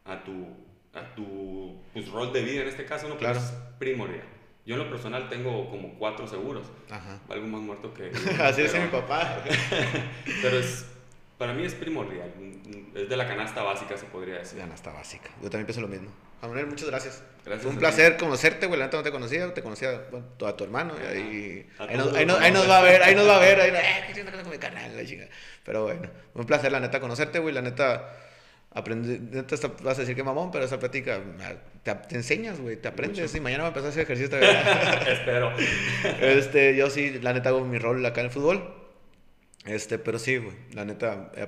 S2: a, tu, a tu pues, rol de vida en este caso, ¿no?
S1: Claro.
S2: es primordial. Yo en lo personal tengo como cuatro seguros.
S1: Ajá.
S2: Algo más muerto que...
S1: Así
S2: pero-
S1: mi papá.
S2: Pero es, para mí es primordial. Es de la canasta básica, se podría decir.
S1: No está básica. Yo también pienso lo mismo. Juan Manuel, muchas gracias.
S2: Gracias
S1: Fue un placer conocerte, güey. La neta no te conocía, te conocía bueno, a tu hermano. Y
S2: Ajá.
S1: ahí,
S2: A
S1: ahí, nos, ahí, nos, ahí nos va a ver, ahí nos va a ver. Ahí, eh, ¿qué tiene que ver con mi canal? La chinga. Pero bueno, un placer, la neta, conocerte, güey. La neta, aprendí, neta, vas a decir que mamón, pero esa plática ah, te, te enseñas, güey. Te aprendes.
S2: Mucho.
S1: Y mañana va a empezar a hacer ejercicio.
S2: Espero.
S1: este, yo sí, la neta, hago mi rol acá en el fútbol. Este, pero sí, güey. La neta, eh,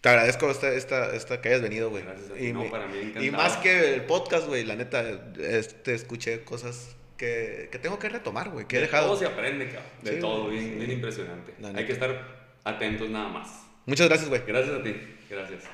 S1: te agradezco esta, esta, esta que hayas venido, güey.
S2: Gracias a ti.
S1: Y,
S2: No,
S1: me-
S2: para mí
S1: y más que el podcast, güey, la neta, este, escuché cosas que, que tengo que retomar, güey, que he
S2: De
S1: dejado.
S2: todo se aprende, cabrón. De
S1: Sí,
S2: todo, bien,
S1: sí.
S2: bien impresionante. Hay que estar atentos nada más.
S1: Muchas gracias, güey.
S2: Gracias a ti. Gracias.